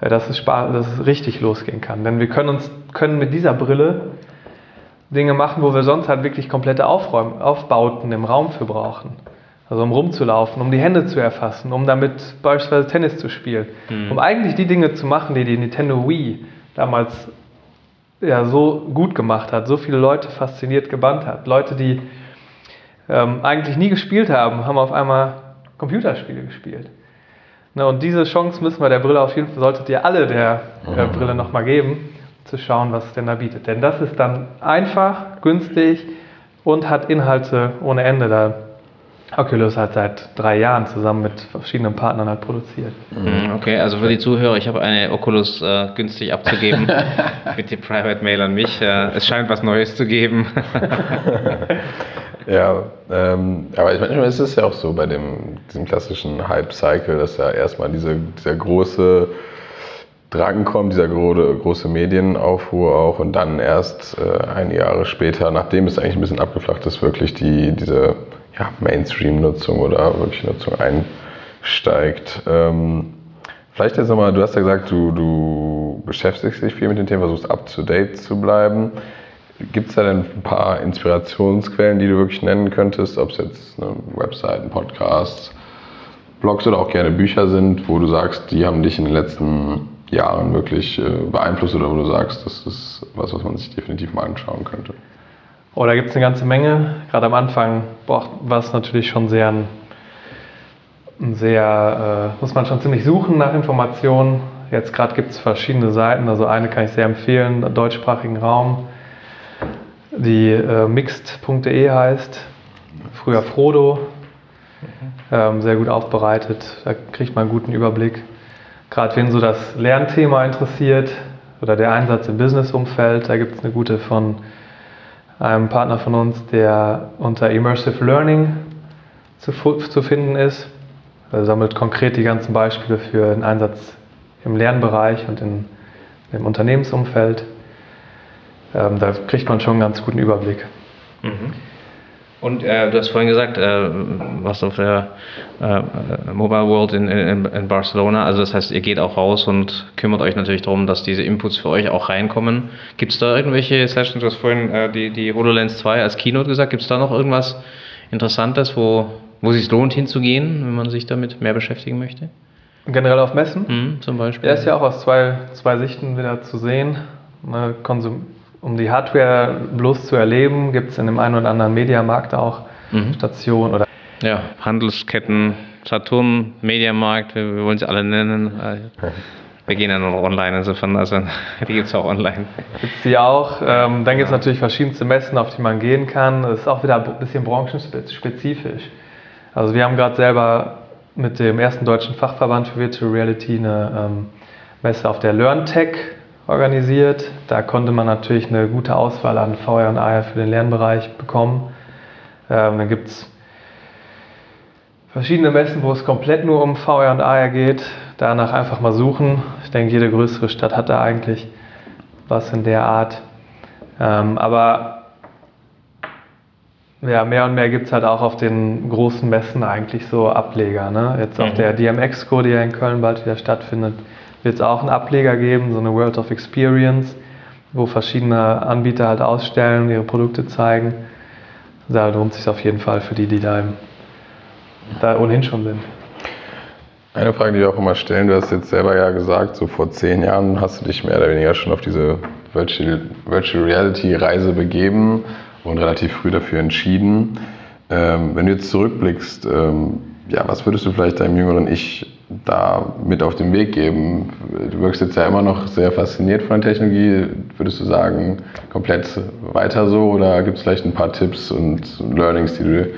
äh, dass, es dass es richtig losgehen kann. Denn wir können uns können mit dieser Brille Dinge machen, wo wir sonst halt wirklich komplette Aufräumen, Aufbauten im Raum für brauchen. Also um rumzulaufen, um die Hände zu erfassen, um damit beispielsweise Tennis zu spielen. Mhm. Um eigentlich die Dinge zu machen, die die Nintendo Wii damals ja, so gut gemacht hat, so viele Leute fasziniert gebannt hat. Leute, die ähm, eigentlich nie gespielt haben, haben auf einmal Computerspiele gespielt. Na, und diese Chance müssen wir der Brille auf jeden Fall, solltet ihr alle der äh, Brille nochmal geben zu schauen, was es denn da bietet. Denn das ist dann einfach, günstig und hat Inhalte ohne Ende. Da Oculus hat seit drei Jahren zusammen mit verschiedenen Partnern halt produziert. Mhm, okay, also für die Zuhörer, ich habe eine Oculus äh, günstig abzugeben. Bitte Private Mail an mich. Äh, es scheint was Neues zu geben. ja, ähm, aber ich meine, es ist ja auch so bei dem, diesem klassischen Hype-Cycle, dass ja erstmal diese, dieser große Drang kommt, dieser große Medienaufruhr auch und dann erst äh, einige Jahre später, nachdem es eigentlich ein bisschen abgeflacht ist, wirklich die, diese ja, Mainstream-Nutzung oder wirklich Nutzung einsteigt. Ähm, vielleicht jetzt nochmal, du hast ja gesagt, du, du beschäftigst dich viel mit dem Thema, versuchst up-to-date zu bleiben. Gibt es da denn ein paar Inspirationsquellen, die du wirklich nennen könntest, ob es jetzt eine Webseiten, Podcasts, Blogs oder auch gerne Bücher sind, wo du sagst, die haben dich in den letzten Jahren wirklich äh, beeinflusst oder wo du sagst, das ist was, was man sich definitiv mal anschauen könnte? Oh, da gibt es eine ganze Menge. Gerade am Anfang war es natürlich schon sehr, ein sehr, äh, muss man schon ziemlich suchen nach Informationen. Jetzt gerade gibt es verschiedene Seiten. Also eine kann ich sehr empfehlen, deutschsprachigen Raum, die äh, mixed.de heißt. Früher Frodo. Ähm, sehr gut aufbereitet. Da kriegt man einen guten Überblick gerade wenn so das Lernthema interessiert oder der Einsatz im Businessumfeld, da gibt es eine gute von einem Partner von uns, der unter Immersive Learning zu, zu finden ist. Er sammelt konkret die ganzen Beispiele für den Einsatz im Lernbereich und in, im Unternehmensumfeld. Ähm, da kriegt man schon einen ganz guten Überblick. Mhm. Und äh, du hast vorhin gesagt, äh, was auf der äh, Mobile World in, in, in, Barcelona, also das heißt, ihr geht auch raus und kümmert euch natürlich darum, dass diese Inputs für euch auch reinkommen. Gibt es da irgendwelche Sessions, du hast vorhin äh, die, die HoloLens 2 als Keynote gesagt, gibt es da noch irgendwas Interessantes, wo, wo es sich lohnt hinzugehen, wenn man sich damit mehr beschäftigen möchte? Generell auf Messen? Mhm, zum Beispiel. Er ist ja auch aus zwei, zwei Sichten wieder zu sehen. Ne, Konsum um die Hardware bloß zu erleben, gibt es in dem einen oder anderen Mediamarkt auch mhm. Stationen oder. Ja, Handelsketten, Saturn, Mediamarkt, wir, wir wollen sie alle nennen. Wir gehen ja nur noch online, insofern, also die gibt es auch online. Gibt es die auch. Ähm, dann gibt es ja. natürlich verschiedenste Messen, auf die man gehen kann. Das ist auch wieder ein bisschen branchenspezifisch. Also wir haben gerade selber mit dem ersten deutschen Fachverband für Virtual Reality eine ähm, Messe auf der LearnTech organisiert. Da konnte man natürlich eine gute Auswahl an VR und AR für den Lernbereich bekommen. Ähm, dann gibt es verschiedene Messen, wo es komplett nur um VR und AR geht. Danach einfach mal suchen. Ich denke, jede größere Stadt hat da eigentlich was in der Art. Ähm, aber ja, mehr und mehr gibt es halt auch auf den großen Messen eigentlich so Ableger. Ne? Jetzt auf mhm. der DMX-Co, die ja in Köln bald wieder stattfindet, wird es auch einen Ableger geben, so eine World of Experience, wo verschiedene Anbieter halt ausstellen, ihre Produkte zeigen. Da lohnt sich auf jeden Fall für die, die da, da ohnehin schon sind. Eine Frage, die wir auch immer stellen, du hast jetzt selber ja gesagt, so vor zehn Jahren hast du dich mehr oder weniger schon auf diese Virtual, Virtual Reality Reise begeben und relativ früh dafür entschieden. Ähm, wenn du jetzt zurückblickst, ähm, ja, was würdest du vielleicht deinem jüngeren Ich da mit auf den Weg geben? Du wirkst jetzt ja immer noch sehr fasziniert von der Technologie. Würdest du sagen, komplett weiter so oder gibt es vielleicht ein paar Tipps und Learnings, die du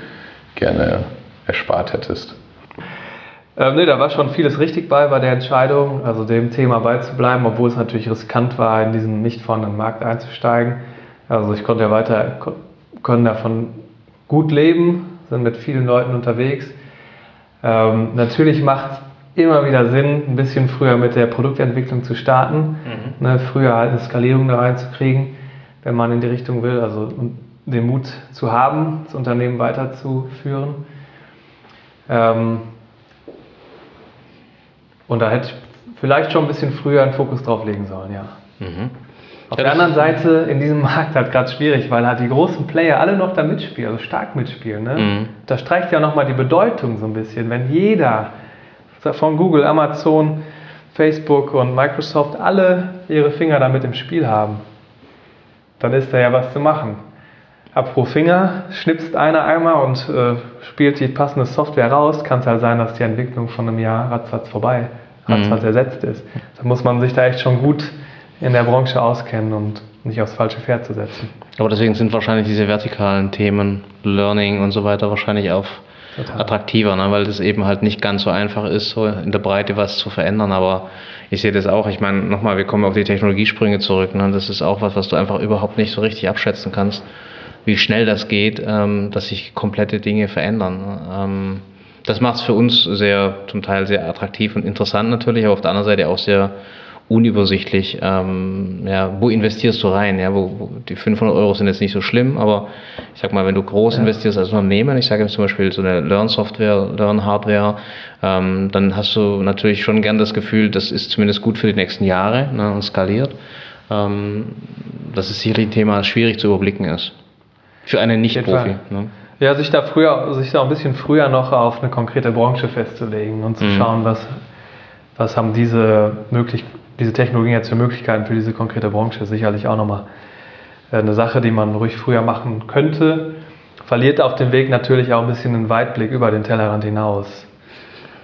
gerne erspart hättest? Ähm, nee, da war schon vieles richtig bei bei der Entscheidung, also dem Thema beizubleiben, obwohl es natürlich riskant war, in diesen nicht vorhandenen Markt einzusteigen. Also ich konnte ja weiter, konnte davon gut leben, sind mit vielen Leuten unterwegs. Ähm, natürlich macht es immer wieder Sinn, ein bisschen früher mit der Produktentwicklung zu starten, mhm. ne, früher halt eine Skalierung da reinzukriegen, wenn man in die Richtung will, also den Mut zu haben, das Unternehmen weiterzuführen. Ähm, und da hätte ich vielleicht schon ein bisschen früher einen Fokus drauf legen sollen, ja. Mhm. Auf ja, der anderen Seite, in diesem Markt halt gerade schwierig, weil halt die großen Player alle noch da mitspielen, also stark mitspielen. Ne? Mhm. Da streicht ja nochmal die Bedeutung so ein bisschen. Wenn jeder von Google, Amazon, Facebook und Microsoft alle ihre Finger damit im Spiel haben, dann ist da ja was zu machen. Ab pro Finger schnipst einer einmal und äh, spielt die passende Software raus, kann es halt sein, dass die Entwicklung von einem Jahr ratzfatz vorbei, ratzfatz mhm. ersetzt ist. Da muss man sich da echt schon gut in der Branche auskennen und nicht aufs falsche Pferd zu setzen. Aber deswegen sind wahrscheinlich diese vertikalen Themen, Learning und so weiter, wahrscheinlich auch Total. attraktiver, ne? weil das eben halt nicht ganz so einfach ist, so in der Breite was zu verändern. Aber ich sehe das auch, ich meine, nochmal, wir kommen auf die Technologiesprünge zurück. Ne? Das ist auch was, was du einfach überhaupt nicht so richtig abschätzen kannst wie schnell das geht, ähm, dass sich komplette Dinge verändern. Ähm, das macht es für uns sehr, zum Teil sehr attraktiv und interessant natürlich, aber auf der anderen Seite auch sehr unübersichtlich. Ähm, ja, wo investierst du rein? Ja, wo, wo, die 500 Euro sind jetzt nicht so schlimm, aber ich sag mal, wenn du groß ja. investierst als Unternehmen, ich sage jetzt zum Beispiel so eine Learn-Software, Learn-Hardware, ähm, dann hast du natürlich schon gern das Gefühl, das ist zumindest gut für die nächsten Jahre ne, und skaliert. Ähm, das ist sicherlich ein Thema, das schwierig zu überblicken ist. Für einen Nicht-Profi. Ne? Ja, sich da früher, sich da ein bisschen früher noch auf eine konkrete Branche festzulegen und zu mhm. schauen, was, was haben diese, möglich, diese Technologien jetzt für Möglichkeiten für diese konkrete Branche, sicherlich auch nochmal äh, eine Sache, die man ruhig früher machen könnte. Verliert auf dem Weg natürlich auch ein bisschen den Weitblick über den Tellerrand hinaus.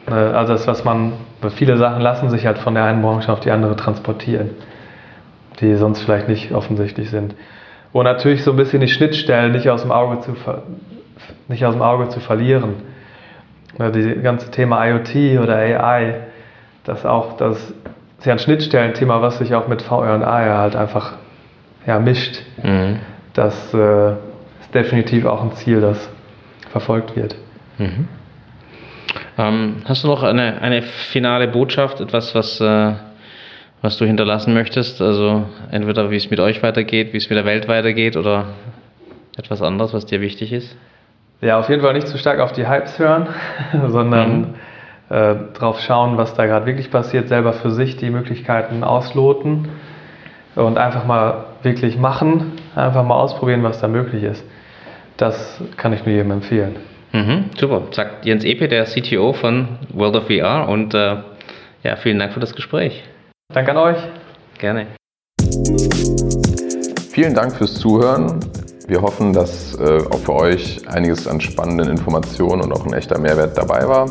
Äh, also das, was man, viele Sachen lassen sich halt von der einen Branche auf die andere transportieren, die sonst vielleicht nicht offensichtlich sind wo natürlich so ein bisschen die Schnittstellen nicht aus dem Auge zu, nicht aus dem Auge zu verlieren. Das ganze Thema IoT oder AI, das auch das ist ja ein Schnittstellenthema, was sich auch mit VR und AR halt einfach ja, mischt. Mhm. Das äh, ist definitiv auch ein Ziel, das verfolgt wird. Mhm. Ähm, hast du noch eine, eine finale Botschaft, etwas, was äh was du hinterlassen möchtest? Also entweder wie es mit euch weitergeht, wie es mit der Welt weitergeht oder etwas anderes, was dir wichtig ist? Ja, auf jeden Fall nicht zu stark auf die Hypes hören, sondern mhm. Äh, drauf schauen, was da gerade wirklich passiert, selber für sich die Möglichkeiten ausloten und einfach mal wirklich machen, einfach mal ausprobieren, was da möglich ist. Das kann ich nur jedem empfehlen. Mhm, super, sagt Jens Epe, der CTO von World of VR und äh, ja, vielen Dank für das Gespräch. Danke an euch. Gerne. Vielen Dank fürs Zuhören. Wir hoffen, dass äh, auch für euch einiges an spannenden Informationen und auch ein echter Mehrwert dabei war.